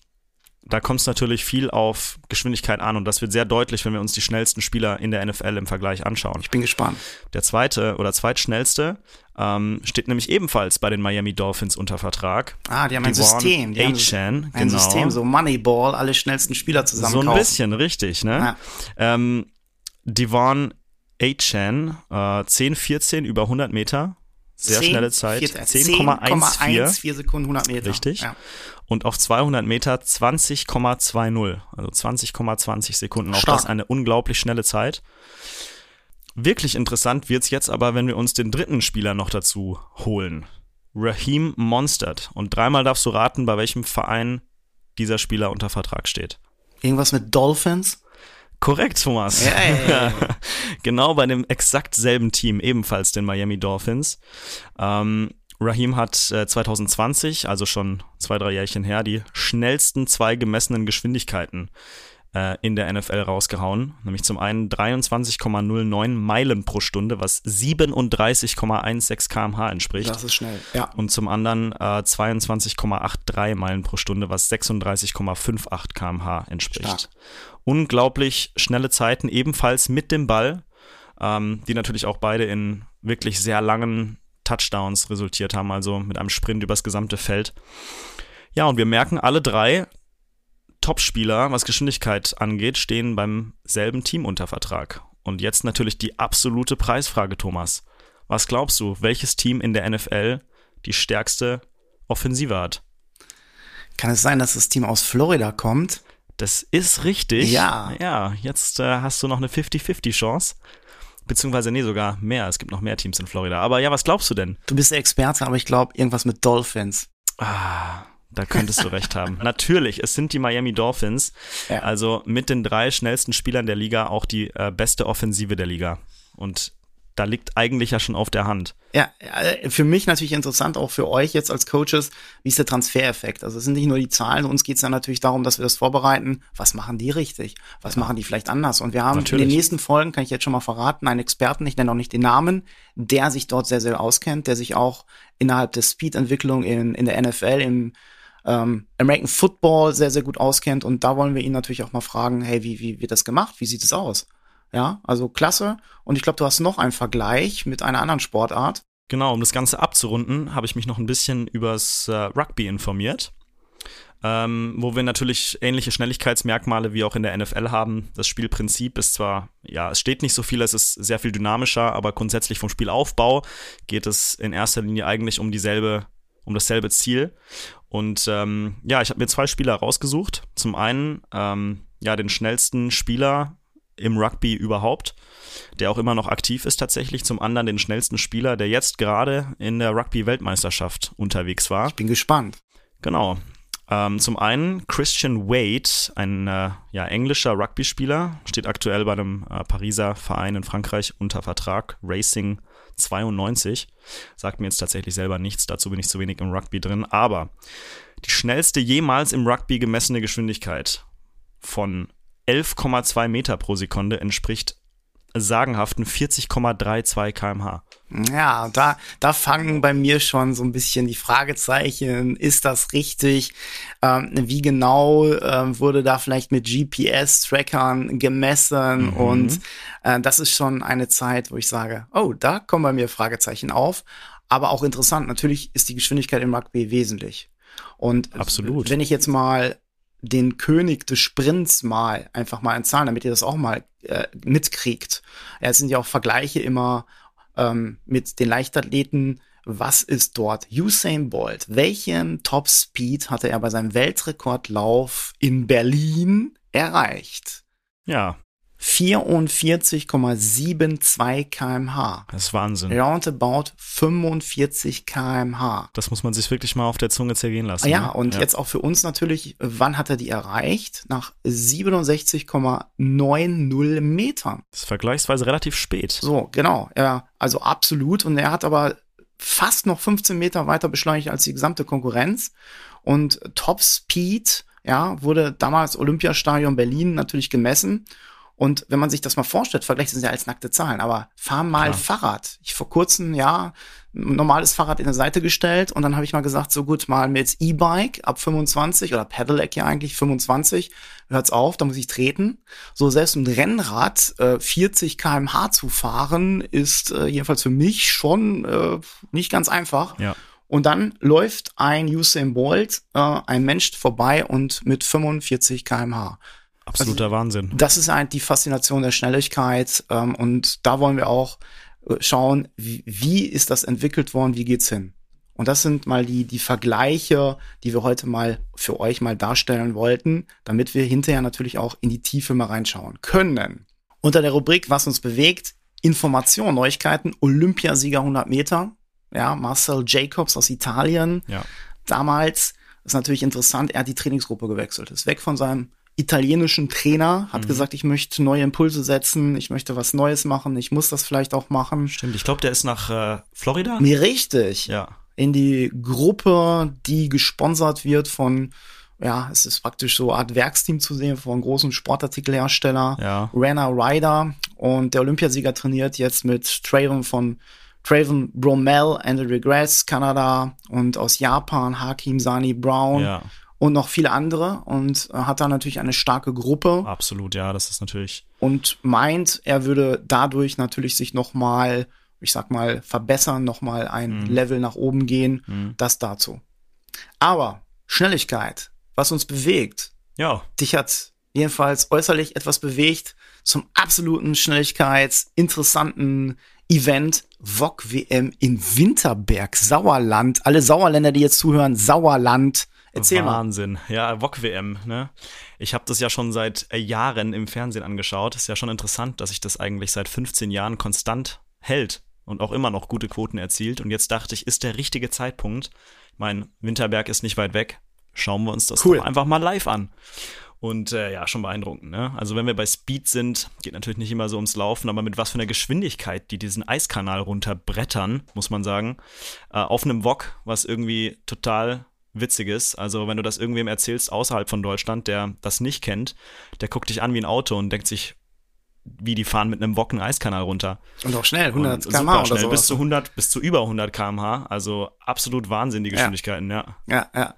da kommt es natürlich viel auf Geschwindigkeit an und das wird sehr deutlich, wenn wir uns die schnellsten Spieler in der NFL im Vergleich anschauen. Ich bin gespannt. Der zweite oder zweitschnellste ähm, steht nämlich ebenfalls bei den Miami Dolphins unter Vertrag. Ah, die haben ein Devon System. Die haben Achan, ein genau. System, so Moneyball, alle schnellsten Spieler zusammen So ein kaufen. bisschen, richtig, ne? Ja. Ähm, Devon Achan, äh, 10, 14 über 10 Meter. Sehr 10, schnelle Zeit. 4, 10,14. 4 Sekunden 100 Meter. Richtig. Ja. Und auf 200 Meter 20,20. Also 20,20 Sekunden. Auch Stark. das eine unglaublich schnelle Zeit. Wirklich interessant wird's jetzt aber, wenn wir uns den dritten Spieler noch dazu holen. Raheem Monstert. Und dreimal darfst du raten, bei welchem Verein dieser Spieler unter Vertrag steht. Irgendwas mit Dolphins? Korrekt, Thomas. Ja, genau bei dem exakt selben Team, ebenfalls den Miami Dolphins. Ähm, Raheem hat äh, 2020, also schon zwei, drei Jährchen her, die schnellsten zwei gemessenen Geschwindigkeiten äh, in der NFL rausgehauen. Nämlich zum einen 23,09 Meilen pro Stunde, was 37,16 kmh entspricht. Das ist schnell. Ja. Und zum anderen äh, 22,83 Meilen pro Stunde, was 36,58 kmh entspricht. Stark. Unglaublich schnelle Zeiten, ebenfalls mit dem Ball, ähm, die natürlich auch beide in wirklich sehr langen Touchdowns resultiert haben, also mit einem Sprint übers gesamte Feld. Ja, und wir merken, alle drei Topspieler, was Geschwindigkeit angeht, stehen beim selben Team unter Vertrag. Und jetzt natürlich die absolute Preisfrage, Thomas. Was glaubst du, welches Team in der NFL die stärkste Offensive hat? Kann es sein, dass das Team aus Florida kommt? Das ist richtig. Ja. Ja, jetzt äh, hast du noch eine 50-50 Chance. Beziehungsweise, nee, sogar mehr. Es gibt noch mehr Teams in Florida. Aber ja, was glaubst du denn? Du bist der Experte, aber ich glaube irgendwas mit Dolphins. Ah, da könntest du recht haben. Natürlich, es sind die Miami Dolphins. Ja. Also mit den drei schnellsten Spielern der Liga auch die äh, beste Offensive der Liga. Und da liegt eigentlich ja schon auf der Hand. Ja, äh, für mich natürlich interessant, auch für euch jetzt als Coaches, wie ist der Transfereffekt? Also es sind nicht nur die Zahlen, uns geht es ja natürlich darum, dass wir das vorbereiten. Was machen die richtig? Was machen die vielleicht anders? Und wir haben Natürlich. in den nächsten Folgen, kann ich jetzt schon mal verraten, einen Experten, ich nenne auch nicht den Namen, der sich dort sehr, sehr auskennt, der sich auch innerhalb der Speed-Entwicklung in, in der NFL, im ähm, American Football sehr, sehr gut auskennt. Und da wollen wir ihn natürlich auch mal fragen, hey, wie, wie wird das gemacht? Wie sieht es aus? Ja, also klasse. Und ich glaube, du hast noch einen Vergleich mit einer anderen Sportart. Genau, um das Ganze abzurunden, habe ich mich noch ein bisschen übers äh, Rugby informiert. Ähm, wo wir natürlich ähnliche Schnelligkeitsmerkmale wie auch in der NFL haben. Das Spielprinzip ist zwar, ja, es steht nicht so viel, es ist sehr viel dynamischer, aber grundsätzlich vom Spielaufbau geht es in erster Linie eigentlich um dieselbe, um dasselbe Ziel. Und ähm, ja, ich habe mir zwei Spieler rausgesucht. Zum einen ähm, ja den schnellsten Spieler im Rugby überhaupt, der auch immer noch aktiv ist tatsächlich. Zum anderen den schnellsten Spieler, der jetzt gerade in der Rugby-Weltmeisterschaft unterwegs war. Ich bin gespannt. Genau. Ähm, zum einen Christian Wade, ein äh, ja, englischer Rugby-Spieler, steht aktuell bei einem äh, Pariser Verein in Frankreich unter Vertrag, Racing 92. Sagt mir jetzt tatsächlich selber nichts, dazu bin ich zu wenig im Rugby drin. Aber die schnellste jemals im Rugby gemessene Geschwindigkeit von 11,2 Meter pro Sekunde entspricht sagenhaften 40,32 kmh. Ja, da, da fangen bei mir schon so ein bisschen die Fragezeichen. Ist das richtig? Ähm, wie genau ähm, wurde da vielleicht mit GPS-Trackern gemessen? Mhm. Und äh, das ist schon eine Zeit, wo ich sage, oh, da kommen bei mir Fragezeichen auf. Aber auch interessant, natürlich ist die Geschwindigkeit im Rugby wesentlich. Und Absolut. wenn ich jetzt mal den König des Sprints mal einfach mal in Zahlen, damit ihr das auch mal äh, mitkriegt. Ja, es sind ja auch Vergleiche immer ähm, mit den Leichtathleten. Was ist dort? Usain Bolt. Welchen Top Speed hatte er bei seinem Weltrekordlauf in Berlin erreicht? Ja, 44,72 kmh. das ist Wahnsinn. Roundabout 45 kmh. Das muss man sich wirklich mal auf der Zunge zergehen lassen. Ja, ne? und jetzt auch für uns natürlich, wann hat er die erreicht? Nach 67,90 Metern. Das ist vergleichsweise relativ spät. So, genau. Ja, also absolut. Und er hat aber fast noch 15 Meter weiter beschleunigt als die gesamte Konkurrenz. Und Top Speed, ja, wurde damals Olympiastadion Berlin natürlich gemessen. Und wenn man sich das mal vorstellt, vergleicht es ja als nackte Zahlen, aber fahr mal Klar. Fahrrad. Ich vor kurzem, ja, ein normales Fahrrad in der Seite gestellt und dann habe ich mal gesagt, so gut, mal mit E-Bike ab 25 oder Pedelec ja eigentlich 25, hört's auf, da muss ich treten. So selbst ein Rennrad äh, 40 kmh zu fahren, ist äh, jedenfalls für mich schon äh, nicht ganz einfach. Ja. Und dann läuft ein Usain Bolt, äh, ein Mensch vorbei und mit 45 kmh. Absoluter Wahnsinn. Das ist halt die Faszination der Schnelligkeit ähm, und da wollen wir auch äh, schauen, wie, wie ist das entwickelt worden, wie geht's hin. Und das sind mal die, die Vergleiche, die wir heute mal für euch mal darstellen wollten, damit wir hinterher natürlich auch in die Tiefe mal reinschauen können. Unter der Rubrik, was uns bewegt, Information, Neuigkeiten, Olympiasieger 100 Meter, ja, Marcel Jacobs aus Italien, Ja. damals ist natürlich interessant, er hat die Trainingsgruppe gewechselt, ist weg von seinem italienischen Trainer, hat gesagt, ich möchte neue Impulse setzen, ich möchte was Neues machen, ich muss das vielleicht auch machen. Stimmt, ich glaube, der ist nach äh, Florida. Mir richtig. Ja. In die Gruppe, die gesponsert wird von, ja, es ist praktisch so eine Art Werksteam zu sehen von großen Sportartikelhersteller, Ja. Rana Ryder und der Olympiasieger trainiert jetzt mit Traven von Traven Bromell, Andrew Regress, Kanada und aus Japan Hakim Sani Brown Ja, und noch viele andere und hat da natürlich eine starke Gruppe absolut, ja, das ist natürlich. und meint, er würde dadurch natürlich sich noch mal, ich sag mal, verbessern, noch mal ein Level nach oben gehen. Mhm. Das dazu. Aber Schnelligkeit, was uns bewegt, Ja, dich hat jedenfalls äußerlich etwas bewegt zum absoluten Schnelligkeitsinteressanten Event VOG WM in Winterberg, Sauerland. Alle Sauerländer, die jetzt zuhören, Sauerland Erzähl mal. Wahnsinn. Ja, VOG-WM, ne? Ich habe das ja schon seit äh, Jahren im Fernsehen angeschaut. Ist ja schon interessant, dass sich das eigentlich seit 15 Jahren konstant hält und auch immer noch gute Quoten erzielt. Und jetzt dachte ich, ist der richtige Zeitpunkt. Mein Winterberg ist nicht weit weg. Schauen wir uns das Cool. doch einfach mal live an. Und äh, ja, schon beeindruckend. Ne? Also wenn wir bei Speed sind, geht natürlich nicht immer so ums Laufen, aber mit was für einer Geschwindigkeit die diesen Eiskanal runterbrettern, muss man sagen, äh, auf einem Wok, was irgendwie total witzig ist. Also wenn du das irgendwem erzählst außerhalb von Deutschland, der das nicht kennt, der guckt dich an wie ein Auto und denkt sich, wie die fahren mit einem Wok einen Eiskanal runter. Und auch schnell, 100 Und km/h super oder schnell, so. bis zu 100, bis zu über 100 km/h. Also absolut Wahnsinn, die Geschwindigkeiten, ja. Ja, ja.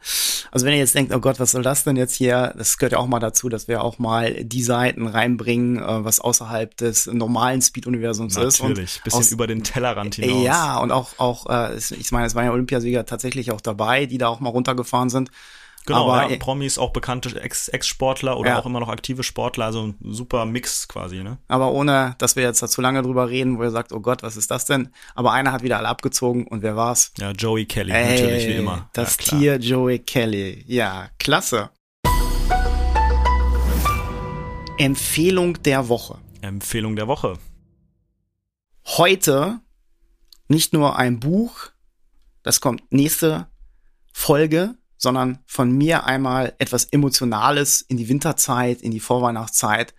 Also wenn ihr jetzt denkt, oh Gott, was soll das denn jetzt hier? Das gehört ja auch mal dazu, dass wir auch mal die Seiten reinbringen, äh, was außerhalb des normalen Speed-Universums ist. Natürlich, bisschen aus- über den Tellerrand hinaus. Ja, und auch, auch äh, ich meine, es waren ja Olympiasieger tatsächlich auch dabei, die da auch mal runtergefahren sind. Genau, aber, ja, Promis, auch bekannte Ex- Ex-Sportler oder Ja. auch immer noch aktive Sportler, also ein super Mix quasi, ne? aber ohne, dass wir jetzt da zu lange drüber reden, wo ihr sagt, oh Gott, was ist das denn? Aber einer hat wieder alle abgezogen und wer war's? Ja, Joey Kelly, natürlich, wie immer. Das ja. Tier Joey Kelly. Ja, klasse. Empfehlung der Woche. Empfehlung der Woche. Heute nicht nur ein Buch, das kommt nächste Folge, sondern von mir einmal etwas Emotionales in die Winterzeit, in die Vorweihnachtszeit.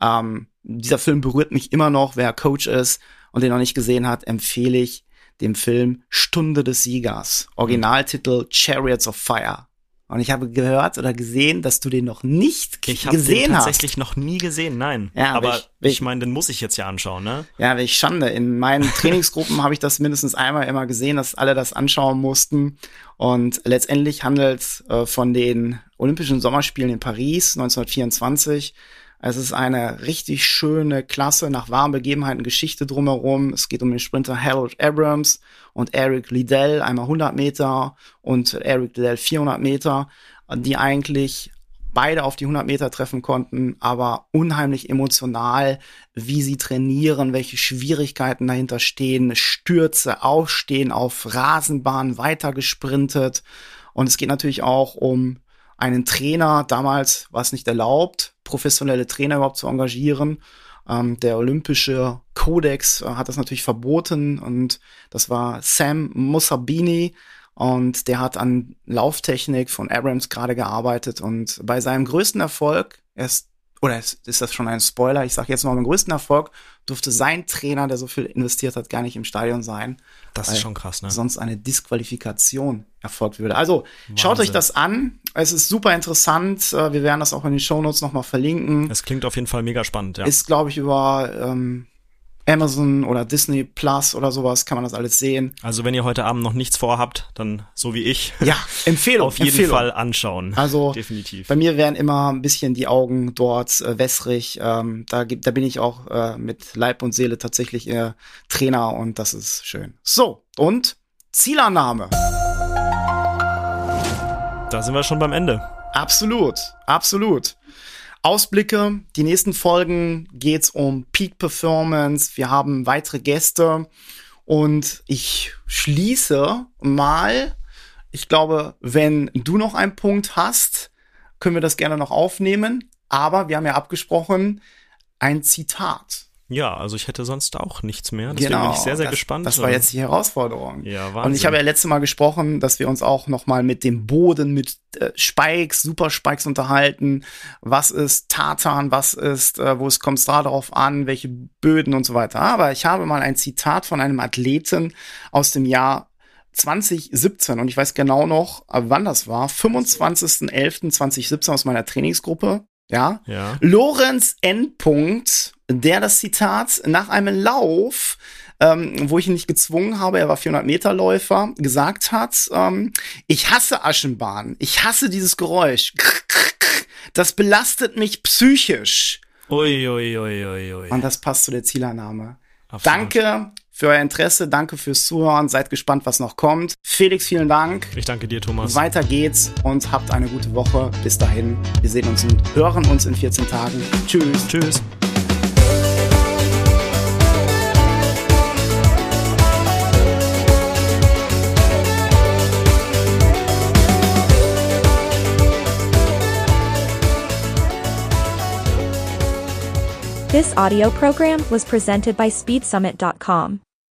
Ähm, dieser Film berührt mich immer noch. Wer Coach ist und den noch nicht gesehen hat, empfehle ich den Film Stunde des Siegers. Originaltitel Chariots of Fire. Und ich habe gehört oder gesehen, dass du den noch nicht Ich habe den gesehen hast. tatsächlich noch nie gesehen, nein. Ja, aber welch- ich, welch- meine, den muss ich jetzt ja anschauen, ne? Ja, welch Schande. In meinen Trainingsgruppen habe ich das mindestens einmal immer gesehen, dass alle das anschauen mussten. Und letztendlich handelt es äh, von den Olympischen Sommerspielen in Paris 1924. Es ist eine richtig schöne Klasse nach wahren Begebenheiten Geschichte drumherum. Es geht um den Sprinter Harold Abrams und Eric Liddell, einmal 100 Meter und Eric Liddell 400 Meter, die eigentlich beide auf die 100 Meter treffen konnten, aber unheimlich emotional, wie sie trainieren, welche Schwierigkeiten dahinter stehen, Stürze, Aufstehen auf Rasenbahn, weiter gesprintet. Und es geht natürlich auch um einen Trainer. Damals war es nicht erlaubt, professionelle Trainer überhaupt zu engagieren. Ähm, der olympische Kodex äh, hat das natürlich verboten und das war Sam Mussabini, und der hat an Lauftechnik von Abrams gerade gearbeitet und bei seinem größten Erfolg, erst, oder ist, ist das schon ein Spoiler, ich sage jetzt mal, beim größten Erfolg durfte sein Trainer, der so viel investiert hat, gar nicht im Stadion sein. Das ist schon krass, ne? Sonst eine Disqualifikation erfolgt würde. Also schaut euch Wahnsinn. das an. Es ist super interessant. Äh, Wir werden das auch in den Shownotes nochmal verlinken. Es klingt auf jeden Fall mega spannend, ja. Ist, glaube ich, über ähm, Amazon oder Disney Plus oder sowas kann man das alles sehen. Also wenn ihr heute Abend noch nichts vorhabt, dann so wie ich, Ja, Empfehlung. auf jeden Empfehlung. Fall anschauen. Also definitiv. Bei mir werden immer ein bisschen die Augen dort äh, wässrig. Ähm, da, gibt, da bin ich auch äh, mit Leib und Seele tatsächlich äh, Trainer und das ist schön. So, und Zielannahme. Da sind wir schon beim Ende. Absolut, absolut. Ausblicke, die nächsten Folgen geht's um Peak Performance. Wir haben weitere Gäste und ich schließe mal. Ich glaube, wenn du noch einen Punkt hast, können wir das gerne noch aufnehmen. Aber wir haben ja abgesprochen, ein Zitat. Ja, also ich hätte sonst auch nichts mehr. Deswegen bin ich sehr, sehr das, gespannt. Das war jetzt die Herausforderung. Ja, Und ich Wahnsinn. habe ja letztes Mal gesprochen, dass wir uns auch noch mal mit dem Boden, mit äh, Spikes, Super Spikes unterhalten. Was ist Tartan? Was ist, äh, wo es kommt es da drauf an? Welche Böden und so weiter. Aber ich habe mal ein Zitat von einem Athleten aus dem Jahr 2017 und ich weiß genau noch, äh, wann das war. 25.11.2017 aus meiner Trainingsgruppe. Ja, Ja. Lorenz Endpunkt, der das Zitat nach einem Lauf, ähm, wo ich ihn nicht gezwungen habe, er war 400 Meter Läufer, gesagt hat, ähm, ich hasse Aschenbahn, ich hasse dieses Geräusch, das belastet mich psychisch. Ui, ui, ui, ui, ui. Und das passt zu der Zielannahme. Danke für euer Interesse, danke fürs Zuhören, seid gespannt, was noch kommt. Felix, vielen Dank. Ich danke dir, Thomas. Weiter geht's und habt eine gute Woche. Bis dahin, wir sehen uns und hören uns in 14 Tagen. Tschüss. Tschüss. This audio program was presented by SpeedSummit.com.